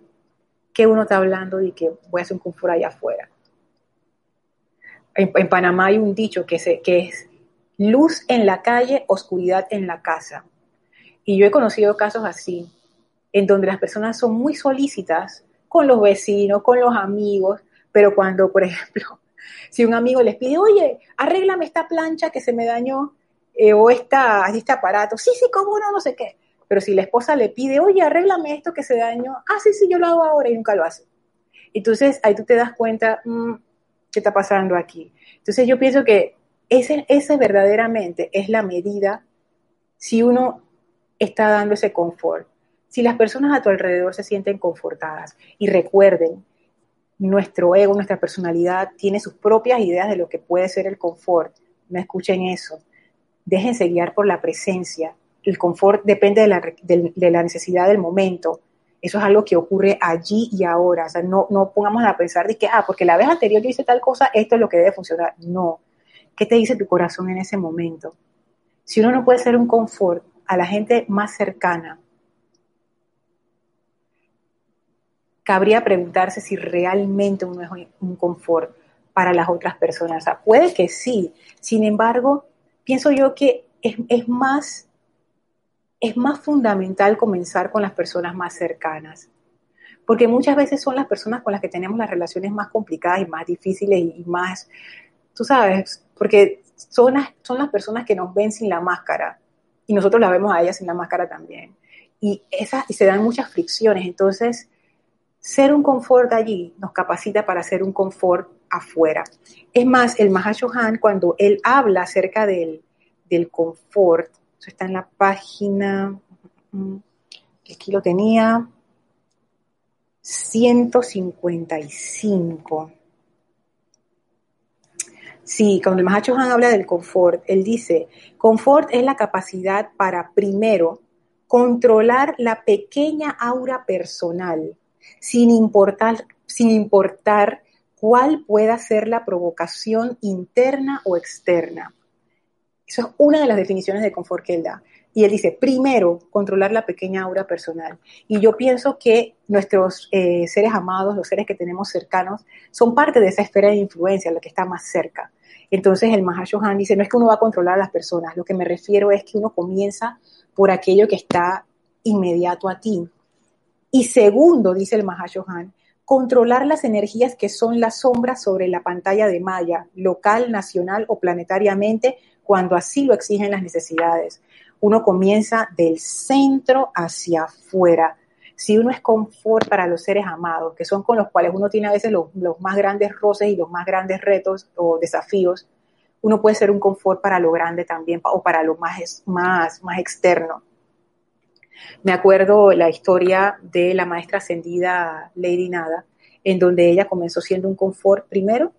que uno está hablando y que voy a hacer un confort allá afuera. En, Panamá hay un dicho que, es luz en la calle, oscuridad en la casa. Y yo he conocido casos así, en donde las personas son muy solícitas con los vecinos, con los amigos, pero cuando, por ejemplo, si un amigo les pide, oye, arréglame esta plancha que se me dañó, eh, o esta, este aparato, sí, sí, cómo no, no sé qué. Pero si la esposa le pide, oye, arréglame esto que se dañó, ah, sí, sí, yo lo hago ahora y nunca lo hace. Entonces ahí tú te das cuenta, mm, ¿qué está pasando aquí? Entonces yo pienso que ese, ese verdaderamente es la medida si uno está dando ese confort. Si las personas a tu alrededor se sienten confortadas y recuerden nuestro ego, nuestra personalidad tiene sus propias ideas de lo que puede ser el confort. No escuchen eso. Déjense guiar por la presencia. El confort depende de la, necesidad del momento. Eso es algo que ocurre allí y ahora. O sea, no, no pongamos a pensar de que, ah, porque la vez anterior yo hice tal cosa, esto es lo que debe funcionar. No. ¿Qué te dice tu corazón en ese momento? Si uno no puede ser un confort a la gente más cercana, cabría preguntarse si realmente uno es un confort para las otras personas. Puede que sí, sin embargo, pienso yo que es, más, es más fundamental comenzar con las personas más cercanas, porque muchas veces son las personas con las que tenemos las relaciones más complicadas y más difíciles y más, tú sabes, porque son las, son las personas que nos ven sin la máscara y nosotros la vemos a ellas sin la máscara también. Y, esas, y se dan muchas fricciones, entonces ser un confort allí nos capacita para ser un confort afuera. Es más, el Mahashohan, cuando él habla acerca del, del confort, eso está en la página, aquí lo tenía, 155. Sí, cuando el Mahashohan habla del confort, él dice, confort es la capacidad para, primero, controlar la pequeña aura personal sin importar, sin importar cuál pueda ser la provocación interna o externa. Eso es una de las definiciones de confort que él da. Y él dice, primero, controlar la pequeña aura personal. Y yo pienso que nuestros eh, seres amados, los seres que tenemos cercanos, son parte de esa esfera de influencia, la que está más cerca. Entonces el Mahashohan dice, no es que uno va a controlar a las personas, lo que me refiero es que uno comienza por aquello que está inmediato a ti. Y segundo, dice el Mahashohan, controlar las energías que son las sombras sobre la pantalla de malla, local, nacional o planetariamente, cuando así lo exigen las necesidades. Uno comienza del centro hacia afuera. Si uno es confort para los seres amados, que son con los cuales uno tiene a veces los, más grandes roces y los más grandes retos o desafíos, uno puede ser un confort para lo grande también o para lo más, más, más externo. Me acuerdo la historia de la maestra ascendida Lady Nada, en donde ella comenzó siendo un confort primero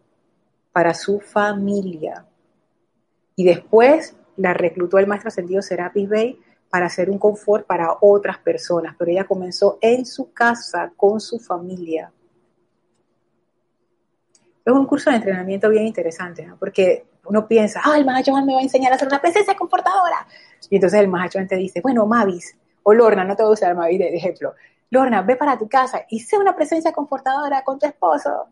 para su familia, y después la reclutó el maestro ascendido Serapis Bay para hacer un confort para otras personas, pero ella comenzó en su casa, con su familia. Es un curso de entrenamiento bien interesante, ¿no? porque uno piensa, ah, el Mahacho me va a enseñar a ser una presencia comportadora. Y entonces el Mahacho te dice, bueno, Mavis, o Lorna, no te voy a usar Mavis de ejemplo, Lorna, ve para tu casa y sé una presencia confortadora con tu esposo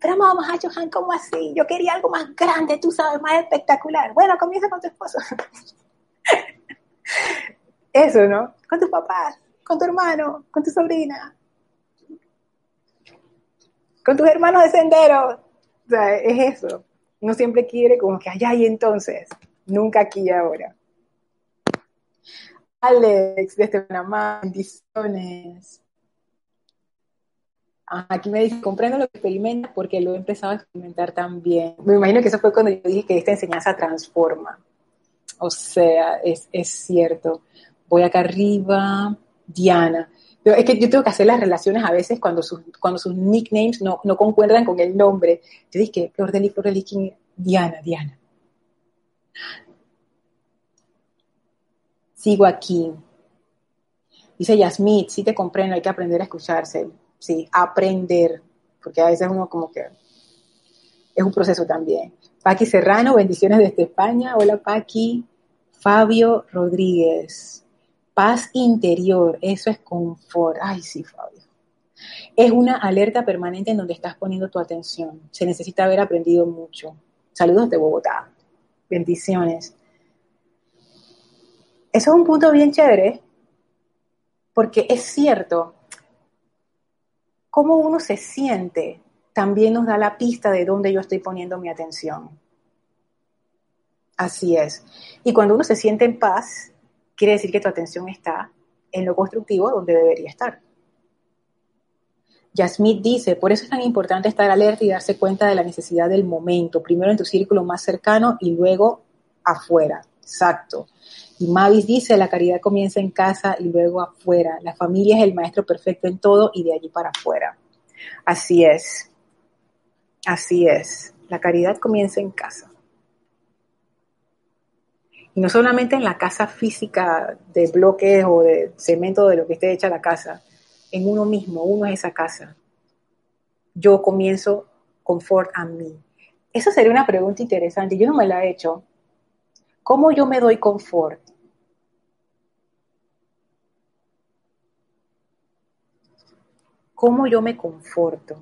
pero vamos a Johan, ¿cómo así? Yo quería algo más grande, tú sabes, más espectacular. Bueno, comienza con tu esposo. Eso, ¿no? Con tus papás, con tu hermano, con tu sobrina, con tus hermanos de sendero. O sea, es eso. Uno siempre quiere como que allá y entonces, nunca aquí y ahora. Alex, desde Panamá, bendiciones. Aquí me dice, comprendo lo que experimenta porque lo he empezado a experimentar también. Me imagino que eso fue cuando yo dije que esta enseñanza transforma. O sea, es, cierto. Voy acá arriba, Diana. Es que yo tengo que hacer las relaciones a veces cuando sus, cuando sus nicknames no, concuerdan con el nombre. Yo dije, Flor de Flor de Diana, Diana. Sigo aquí. Dice Yasmith, sí te comprendo, hay que aprender a escucharse sí, aprender, porque a veces uno como que es un proceso también. Paqui Serrano, bendiciones desde España. Hola Paqui. Fabio Rodríguez. Paz interior, eso es confort. Ay, sí, Fabio. Es una alerta permanente en donde estás poniendo tu atención. Se necesita haber aprendido mucho. Saludos de Bogotá. Bendiciones. Eso es un punto bien chévere, porque es cierto, cómo uno se siente también nos da la pista de dónde yo estoy poniendo mi atención. Así es. Y cuando uno se siente en paz, quiere decir que tu atención está en lo constructivo donde debería estar. Yasmith dice, por eso es tan importante estar alerta y darse cuenta de la necesidad del momento, primero en tu círculo más cercano y luego afuera. Exacto. Y Mavis dice, la caridad comienza en casa y luego afuera. La familia es el maestro perfecto en todo y de allí para afuera. Así es. Así es. La caridad comienza en casa. Y no solamente en la casa física de bloques o de cemento de lo que esté hecha la casa, en uno mismo, uno es esa casa. Yo comienzo confort a mí. Esa sería una pregunta interesante. Yo no me la he hecho. ¿Cómo yo me doy confort? ¿Cómo yo me conforto?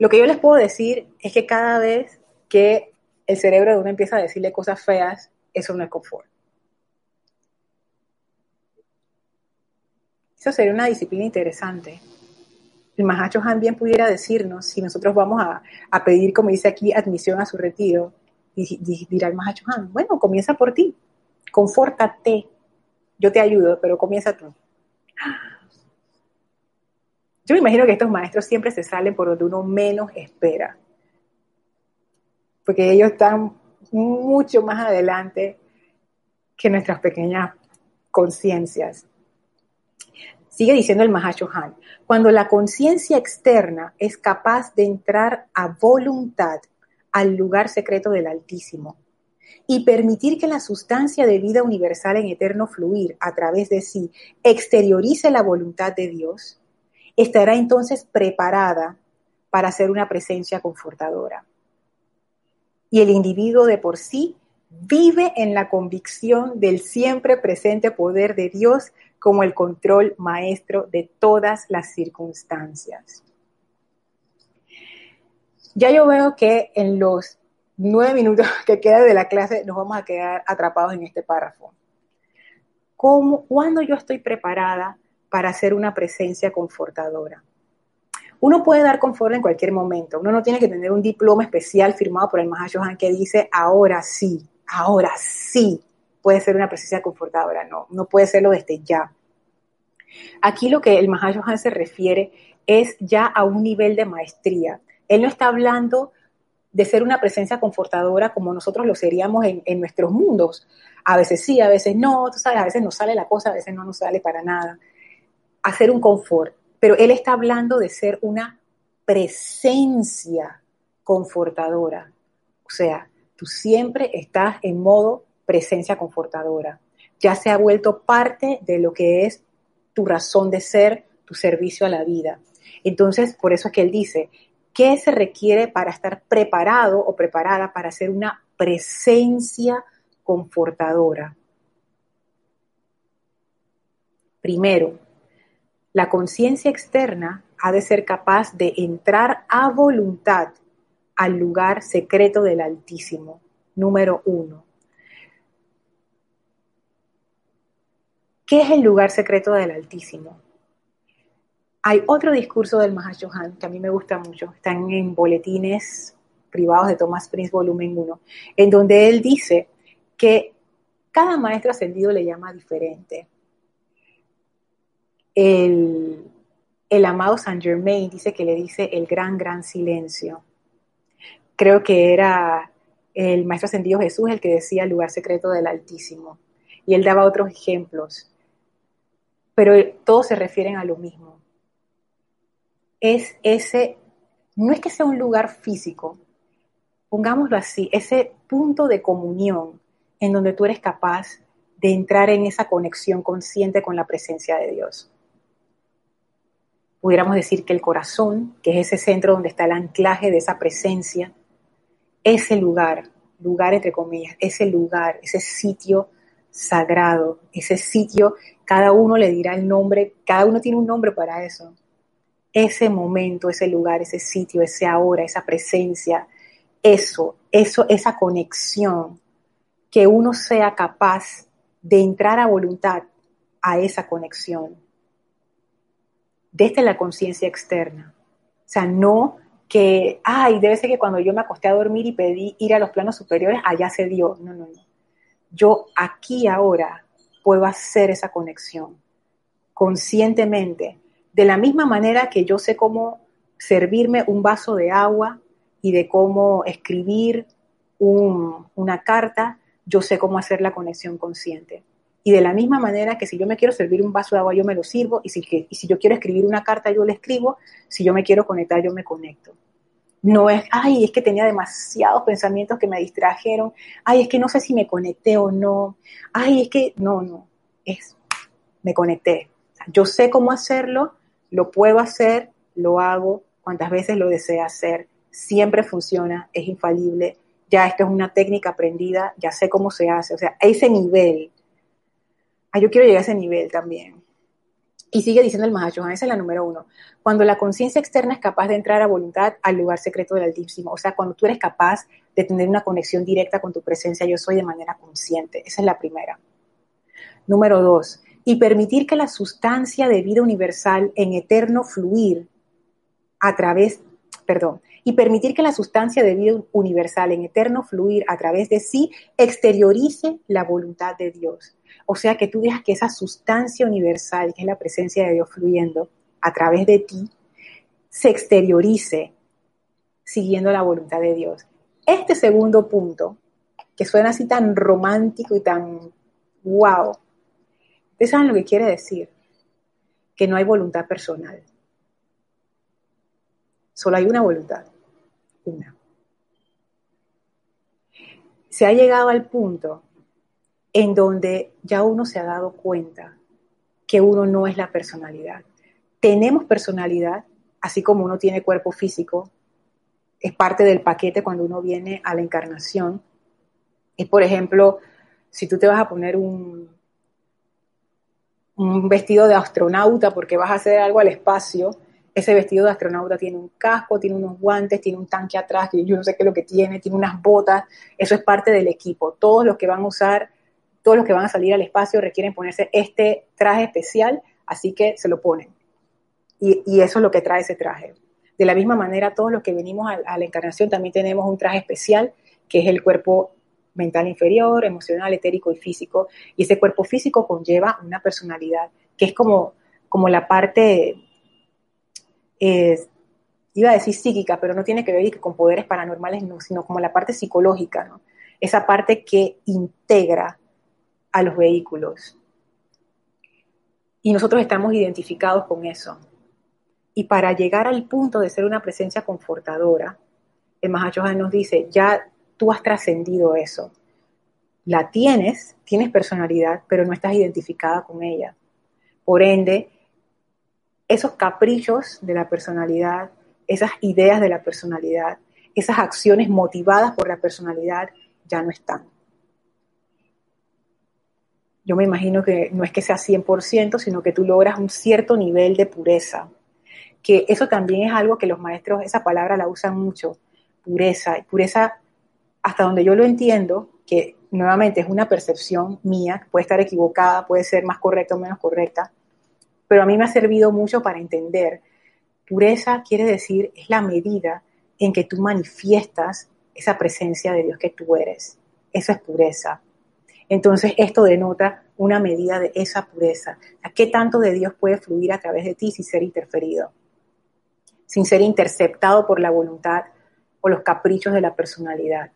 Lo que yo les puedo decir es que cada vez que el cerebro de uno empieza a decirle cosas feas, eso no es confort. Eso sería una disciplina interesante. El Mahacho Han bien pudiera decirnos si nosotros vamos a, pedir, como dice aquí, admisión a su retiro, dirá el Mahacho bueno, comienza por ti, confórtate, yo te ayudo, pero comienza tú. Yo me imagino que estos maestros siempre se salen por donde uno menos espera, porque ellos están mucho más adelante que nuestras pequeñas conciencias. Sigue diciendo el Mahashohan, cuando la conciencia externa es capaz de entrar a voluntad al lugar secreto del Altísimo y permitir que la sustancia de vida universal en eterno fluir a través de sí exteriorice la voluntad de Dios, estará entonces preparada para ser una presencia confortadora. Y el individuo de por sí vive en la convicción del siempre presente poder de Dios como el control maestro de todas las circunstancias. Ya yo veo que en los nueve minutos que quedan de la clase nos vamos a quedar atrapados en este párrafo. ¿Cómo, ¿Cuándo yo estoy preparada para ser una presencia confortadora. Uno puede dar confort en cualquier momento. Uno no tiene que tener un diploma especial firmado por el Mahashohan que dice ahora sí, ahora sí puede ser una presencia confortadora. No, no puede serlo desde ya. Aquí lo que el Mahashohan se refiere es ya a un nivel de maestría. Él no está hablando de ser una presencia confortadora como nosotros lo seríamos en, nuestros mundos. A veces sí, a veces no, tú sabes, a veces nos sale la cosa, a veces no nos sale para nada. Hacer un confort. Pero él está hablando de ser una presencia confortadora. O sea, tú siempre estás en modo presencia confortadora. Ya se ha vuelto parte de lo que es tu razón de ser, tu servicio a la vida. Entonces, por eso es que él dice, ¿qué se requiere para estar preparado o preparada para ser una presencia confortadora? Primero, la conciencia externa ha de ser capaz de entrar a voluntad al lugar secreto del Altísimo. Número uno. ¿Qué es el lugar secreto del Altísimo? Hay otro discurso del Mahashohan que a mí me gusta mucho, están en boletines privados de Thomas Prince, volumen 1, en donde él dice que cada maestro ascendido le llama diferente. El, el amado Saint Germain dice que le dice el gran, gran silencio. Creo que era el maestro ascendido Jesús el que decía el lugar secreto del Altísimo. Y él daba otros ejemplos. Pero todos se refieren a lo mismo es ese, no es que sea un lugar físico, pongámoslo así, ese punto de comunión en donde tú eres capaz de entrar en esa conexión consciente con la presencia de Dios. Pudiéramos decir que el corazón, que es ese centro donde está el anclaje de esa presencia, ese lugar, lugar entre comillas, ese lugar, ese sitio sagrado, ese sitio, cada uno le dirá el nombre, cada uno tiene un nombre para eso, ese momento, ese lugar, ese sitio, ese ahora, esa presencia, eso, eso, esa conexión, que uno sea capaz de entrar a voluntad a esa conexión desde la conciencia externa. O sea, no que, ay, debe ser que cuando yo me acosté a dormir y pedí ir a los planos superiores, allá se dio. No, no, no. Yo aquí ahora puedo hacer esa conexión conscientemente de la misma manera que yo sé cómo servirme un vaso de agua y de cómo escribir una carta, yo sé cómo hacer la conexión consciente. Y de la misma manera que si yo me quiero servir un vaso de agua, yo me lo sirvo, y si, yo quiero escribir una carta, yo la escribo, si yo me quiero conectar, yo me conecto. No es, ay, es que tenía demasiados pensamientos que me distrajeron, ay, es que no sé si me conecté o no, ay, es que, no, no, es, me conecté. yo sé cómo hacerlo, lo puedo hacer, lo hago cuantas veces lo desea hacer, siempre funciona, es infalible, ya esto es una técnica aprendida, ya sé cómo se hace, o sea, a ese nivel, ah, yo quiero llegar a ese nivel también. Y sigue diciendo el Mahachohan, esa es la número uno. Cuando la conciencia externa es capaz de entrar a voluntad al lugar secreto del Altísimo, o sea, cuando tú eres capaz de tener una conexión directa con tu presencia, yo soy de manera consciente. Esa es la primera. Número dos, y permitir que la sustancia de vida universal en eterno fluir a través, perdón, y permitir que la sustancia de vida universal en eterno fluir a través de sí exteriorice la voluntad de Dios. O sea, que tú dejas que esa sustancia universal, que es la presencia de Dios fluyendo a través de ti, se exteriorice siguiendo la voluntad de Dios. Este segundo punto, que suena así tan romántico y tan wow, ¿Ustedes saben lo que quiere decir? Que no hay voluntad personal. Solo hay una voluntad. Una. Se ha llegado al punto en donde ya uno se ha dado cuenta que uno no es la personalidad. Tenemos personalidad, así como uno tiene cuerpo físico, es parte del paquete cuando uno viene a la encarnación. Y por ejemplo, si tú te vas a poner un, un vestido de astronauta porque vas a hacer algo al espacio, ese vestido de astronauta tiene un casco, tiene unos guantes, tiene un tanque atrás, yo no sé qué es lo que tiene, tiene unas botas, eso es parte del equipo. Todos los que van a usar, todos los que van a salir al espacio requieren ponerse este traje especial así que se lo ponen. Y, eso es lo que trae ese traje. De la misma manera, todos los que venimos a, la encarnación también tenemos un traje especial, que es el cuerpo mental inferior, emocional, etérico y físico. Y ese cuerpo físico conlleva una personalidad, que es como, como la parte, eh, iba a decir psíquica, pero no tiene que ver con poderes paranormales, sino como la parte psicológica, ¿no? esa parte que integra a los vehículos. Y nosotros estamos identificados con eso. Y para llegar al punto de ser una presencia confortadora, el Mahachohan nos dice, ya tú has trascendido eso. La tienes, tienes personalidad, pero no estás identificada con ella. Por ende, esos caprichos de la personalidad, esas ideas de la personalidad, esas acciones motivadas por la personalidad ya no están. Yo me imagino que no es que sea 100%, sino que tú logras un cierto nivel de pureza que eso también es algo que los maestros, esa palabra la usan mucho, pureza. Y pureza, hasta donde yo lo entiendo, que nuevamente es una percepción mía, puede estar equivocada, puede ser más correcta o menos correcta, pero a mí me ha servido mucho para entender. Pureza quiere decir, es la medida en que tú manifiestas esa presencia de Dios que tú eres. Eso es pureza. Entonces, esto denota una medida de esa pureza. ¿A qué tanto de Dios puede fluir a través de ti sin ser interferido? sin ser interceptado por la voluntad o los caprichos de la personalidad.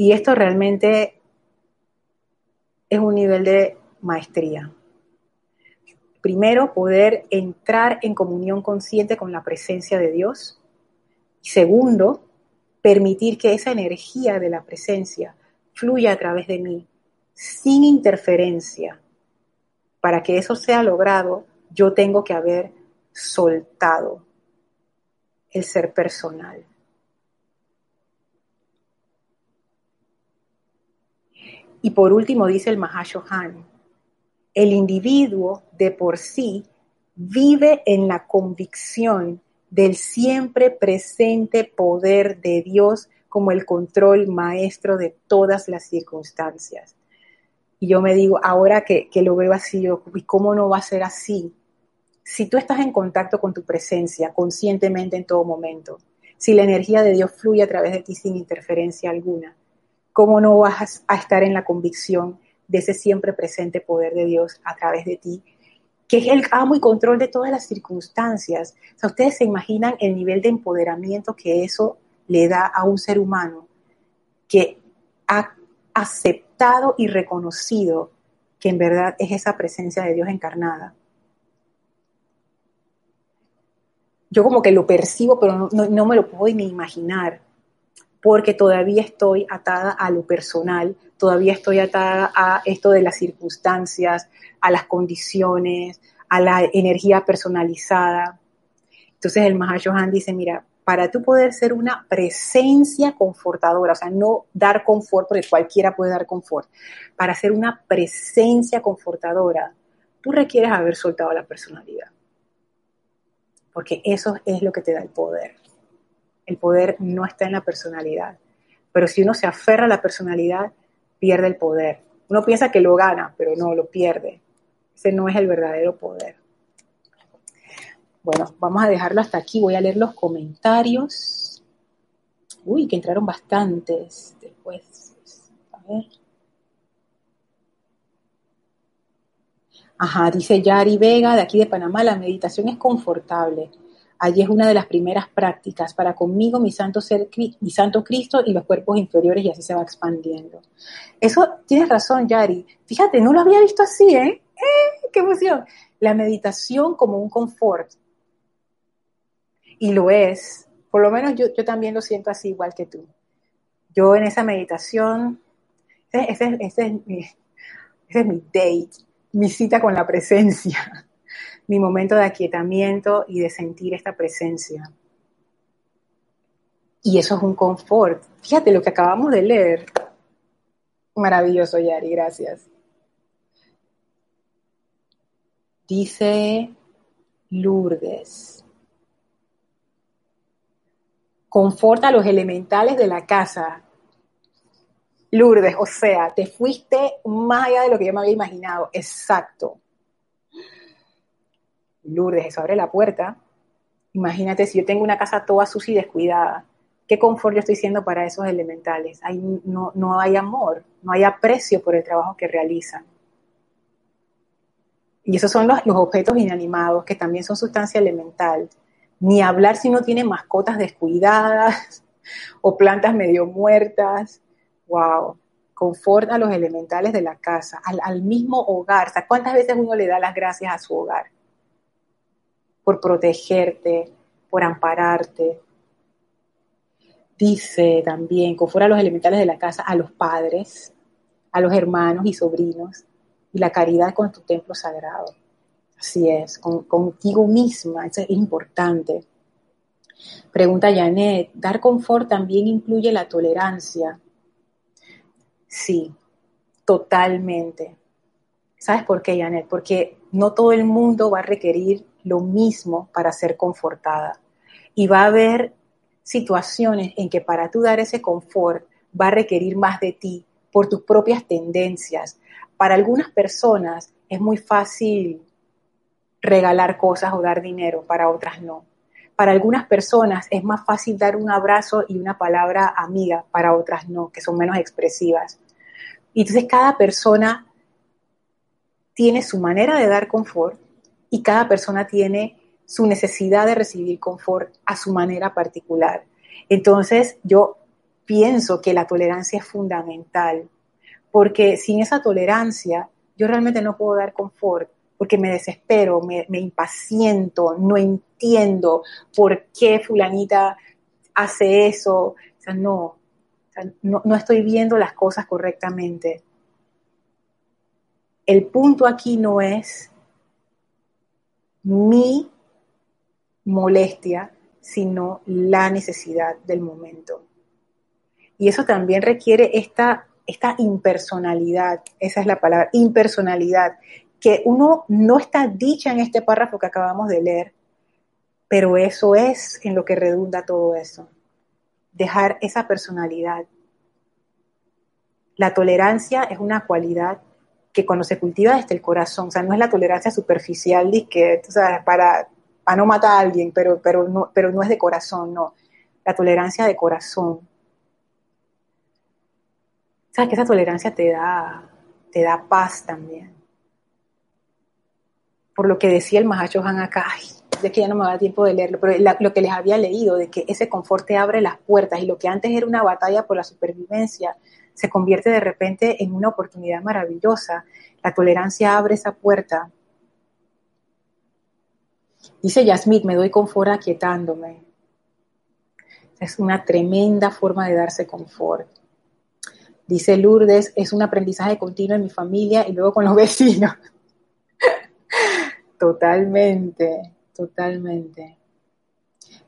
Y esto realmente es un nivel de maestría. Primero, poder entrar en comunión consciente con la presencia de Dios. Segundo, permitir que esa energía de la presencia fluya a través de mí, sin interferencia. Para que eso sea logrado, yo tengo que haber soltado el ser personal. Y por último dice el Mahashohan, el individuo de por sí vive en la convicción del siempre presente poder de Dios como el control maestro de todas las circunstancias. Y yo me digo, ahora que, que lo veo así, ¿y cómo no va a ser así? si tú estás en contacto con tu presencia conscientemente en todo momento, si la energía de Dios fluye a través de ti sin interferencia alguna, ¿cómo no vas a estar en la convicción de ese siempre presente poder de Dios a través de ti? que es el amo y control de todas las circunstancias. O sea, ustedes se imaginan el nivel de empoderamiento que eso le da a un ser humano que ha aceptado y reconocido que en verdad es esa presencia de Dios encarnada. yo como que lo percibo, pero no, me lo puedo ni imaginar, porque todavía estoy atada a lo personal, todavía estoy atada a esto de las circunstancias, a las condiciones, a la energía personalizada. Entonces el Mahashohan dice, mira, para tú poder ser una presencia confortadora, o sea, no dar confort, porque cualquiera puede dar confort, para ser una presencia confortadora, tú requieres haber soltado la personalidad porque eso es lo que te da el poder. El poder no está en la personalidad, pero si uno se aferra a la personalidad, pierde el poder. Uno piensa que lo gana, pero no, lo pierde. Ese no es el verdadero poder. Bueno, vamos a dejarlo hasta aquí. Voy a leer los comentarios. Uy, que entraron bastantes después. A ver. Ajá, dice Yari Vega, de aquí de Panamá, la meditación es confortable. Allí es una de las primeras prácticas. Para conmigo, mi santo, ser, mi santo Cristo y los cuerpos inferiores, y así se va expandiendo. Eso tienes razón, Yari. Fíjate, no lo había visto así, ¿eh? ¡Eh! ¡Qué emoción! La meditación como un confort. Y lo es. Por lo menos yo, yo también lo siento así, igual que tú. Yo en esa meditación, ese, ese es, mi, ese es mi date mi cita con la presencia, mi momento de aquietamiento y de sentir esta presencia. Y eso es un confort. Fíjate lo que acabamos de leer. Maravilloso, Yari, gracias. Dice Lourdes. Conforta a los elementales de la casa Lourdes, o sea, te fuiste más allá de lo que yo me había imaginado. Exacto. Lourdes, eso abre la puerta. Imagínate si yo tengo una casa toda sucia y descuidada, ¿qué confort yo estoy siendo para esos elementales? no, no hay amor, no hay aprecio por el trabajo que realizan. Y esos son los, los objetos inanimados, que también son sustancia elemental. Ni hablar si uno tiene mascotas descuidadas o plantas medio muertas. ¡Wow! Confort a los elementales de la casa, al, al mismo hogar. O ¿cuántas veces uno le da las gracias a su hogar? Por protegerte, por ampararte. Dice también, confort a los elementales de la casa, a los padres, a los hermanos y sobrinos, y la caridad con tu templo sagrado. Así es, contigo misma, eso es importante. Pregunta Janet, ¿dar confort también incluye la tolerancia? Sí, totalmente. ¿Sabes por qué, Janet? Porque no todo el mundo va a requerir lo mismo para ser confortada. Y va a haber situaciones en que para tú dar ese confort va a requerir más de ti por tus propias tendencias. Para algunas personas es muy fácil regalar cosas o dar dinero, para otras no. Para algunas personas es más fácil dar un abrazo y una palabra amiga, para otras no, que son menos expresivas. Y entonces cada persona tiene su manera de dar confort y cada persona tiene su necesidad de recibir confort a su manera particular. Entonces yo pienso que la tolerancia es fundamental, porque sin esa tolerancia yo realmente no puedo dar confort porque me desespero, me, impaciento, no entiendo por qué fulanita hace eso. O sea, no, no, no estoy viendo las cosas correctamente. El punto aquí no es mi molestia, sino la necesidad del momento. Y eso también requiere esta, esta impersonalidad, esa es la palabra, impersonalidad, que uno no está dicha en este párrafo que acabamos de leer, pero eso es en lo que redunda todo eso. Dejar esa personalidad. La tolerancia es una cualidad que cuando se cultiva desde el corazón, o sea, no es la tolerancia superficial de que, para, para no matar a alguien, pero, pero, no, pero no es de corazón, no. La tolerancia de corazón. Sabes que esa tolerancia te da, te da paz también por lo que decía el Mahacho Han acá, de que ya no me da tiempo de leerlo, pero lo que les había leído, de que ese confort abre las puertas y lo que antes era una batalla por la supervivencia, se convierte de repente en una oportunidad maravillosa. La tolerancia abre esa puerta. Dice Yasmith, me doy confort aquietándome. Es una tremenda forma de darse confort. Dice Lourdes, es un aprendizaje continuo en mi familia y luego con los vecinos. Totalmente, totalmente.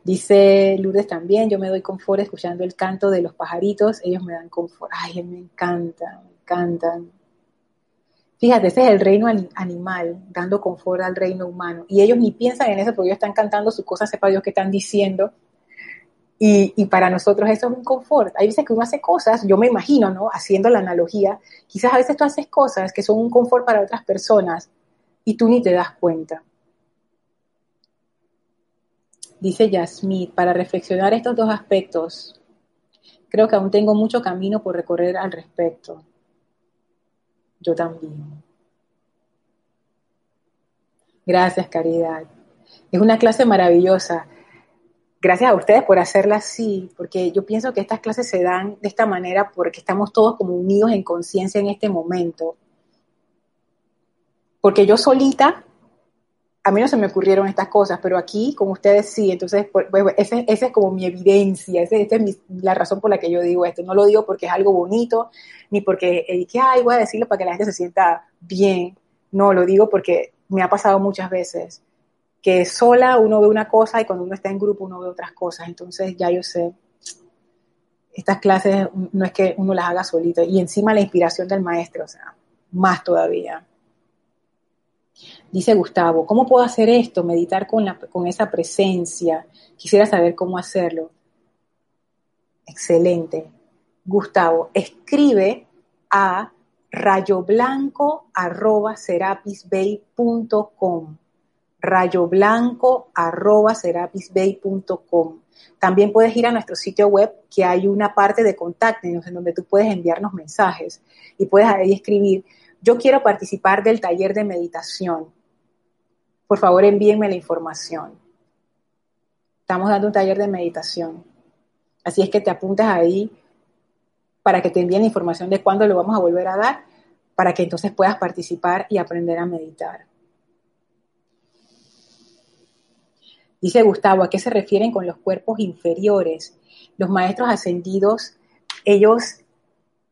Dice Lourdes también, yo me doy confort escuchando el canto de los pajaritos, ellos me dan confort. Ay, me encanta, me encantan. Fíjate, ese es el reino animal, dando confort al reino humano. Y ellos ni piensan en eso porque ellos están cantando sus cosas, sepa Dios qué están diciendo. Y, y, para nosotros eso es un confort. Hay veces que uno hace cosas, yo me imagino, ¿no? Haciendo la analogía, quizás a veces tú haces cosas que son un confort para otras personas, y tú ni te das cuenta. Dice Yasmith, para reflexionar estos dos aspectos, creo que aún tengo mucho camino por recorrer al respecto. Yo también. Gracias, Caridad. Es una clase maravillosa. Gracias a ustedes por hacerla así, porque yo pienso que estas clases se dan de esta manera porque estamos todos como unidos en conciencia en este momento porque yo solita, a mí no se me ocurrieron estas cosas, pero aquí con ustedes sí, entonces pues, pues esa es como mi evidencia, esa, es la razón por la que yo digo esto. No lo digo porque es algo bonito, ni porque eh, ay, voy a decirlo para que la gente se sienta bien. No, lo digo porque me ha pasado muchas veces que sola uno ve una cosa y cuando uno está en grupo uno ve otras cosas. Entonces ya yo sé, estas clases no es que uno las haga solito. Y encima la inspiración del maestro, o sea, más todavía. Dice Gustavo, ¿cómo puedo hacer esto? Meditar con, esa presencia. Quisiera saber cómo hacerlo. Excelente. Gustavo, escribe a rayoblanco.serapisbay.com rayoblanco.com. También puedes ir a nuestro sitio web que hay una parte de contacto en donde tú puedes enviarnos mensajes y puedes ahí escribir, yo quiero participar del taller de meditación. Por favor, envíenme la información. Estamos dando un taller de meditación. Así es que te apuntas ahí para que te envíen la información de cuándo lo vamos a volver a dar, para que entonces puedas participar y aprender a meditar. Dice Gustavo, ¿a qué se refieren con los cuerpos inferiores? Los maestros ascendidos, ellos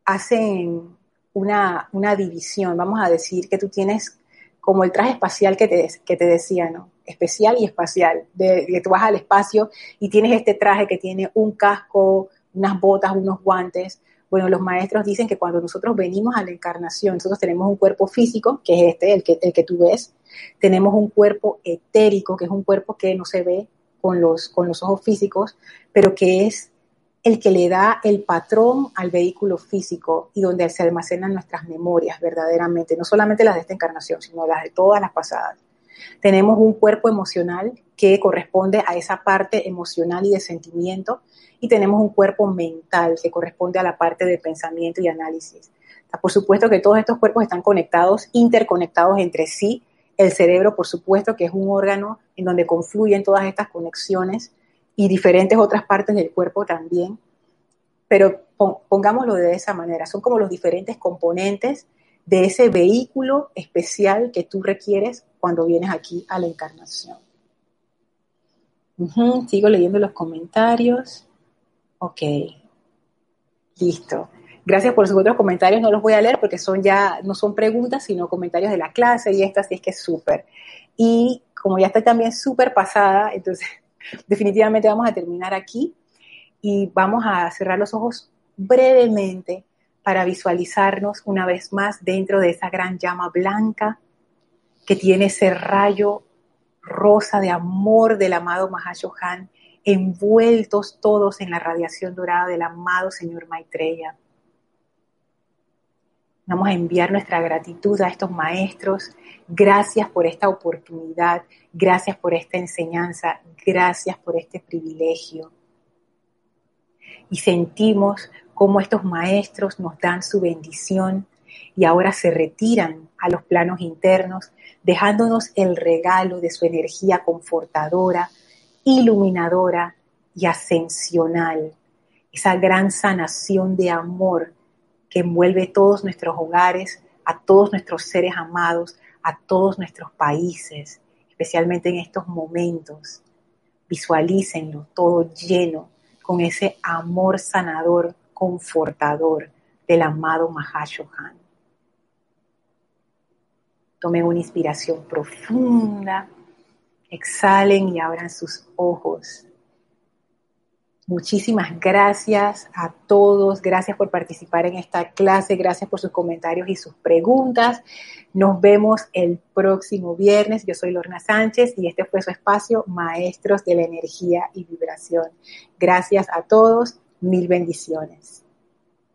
hacen una, división. Vamos a decir que tú tienes como el traje espacial que te, que te decía, ¿no? Especial y espacial. De, que tú vas al espacio y tienes este traje que tiene un casco, unas botas, unos guantes. Bueno, los maestros dicen que cuando nosotros venimos a la encarnación, nosotros tenemos un cuerpo físico, que es este, el que, el que tú ves, tenemos un cuerpo etérico, que es un cuerpo que no se ve con los, con los ojos físicos, pero que es el que le da el patrón al vehículo físico y donde se almacenan nuestras memorias verdaderamente, no solamente las de esta encarnación, sino las de todas las pasadas. Tenemos un cuerpo emocional que corresponde a esa parte emocional y de sentimiento y tenemos un cuerpo mental que corresponde a la parte de pensamiento y análisis. Por supuesto que todos estos cuerpos están conectados, interconectados entre sí el cerebro, por supuesto, que es un órgano en donde confluyen todas estas conexiones y diferentes otras partes del cuerpo también. Pero pongámoslo de esa manera, son como los diferentes componentes de ese vehículo especial que tú requieres cuando vienes aquí a la encarnación. sigo leyendo los comentarios. Ok. Listo. Gracias por sus otros comentarios, no los voy a leer porque son ya, no son preguntas, sino comentarios de la clase y esto, así es que es súper. Y como ya está también súper pasada, entonces definitivamente vamos a terminar aquí y vamos a cerrar los ojos brevemente para visualizarnos una vez más dentro de esa gran llama blanca que tiene ese rayo rosa de amor del amado Mahashohan, envueltos todos en la radiación dorada del amado Señor Maitreya. Vamos a enviar nuestra gratitud a estos maestros. Gracias por esta oportunidad, gracias por esta enseñanza, gracias por este privilegio. Y sentimos cómo estos maestros nos dan su bendición y ahora se retiran a los planos internos, dejándonos el regalo de su energía confortadora, iluminadora y ascensional, esa gran sanación de amor que envuelve todos nuestros hogares, a todos nuestros seres amados, a todos nuestros países, especialmente en estos momentos. Visualícenlo todo lleno con ese amor sanador, confortador del amado Mahashohan. Tomen una inspiración profunda, exhalen y abran sus ojos. Muchísimas gracias a todos, gracias por participar en esta clase, gracias por sus comentarios y sus preguntas. Nos vemos el próximo viernes. Yo soy Lorna Sánchez y este fue su espacio Maestros de la Energía y Vibración. Gracias a todos, mil bendiciones.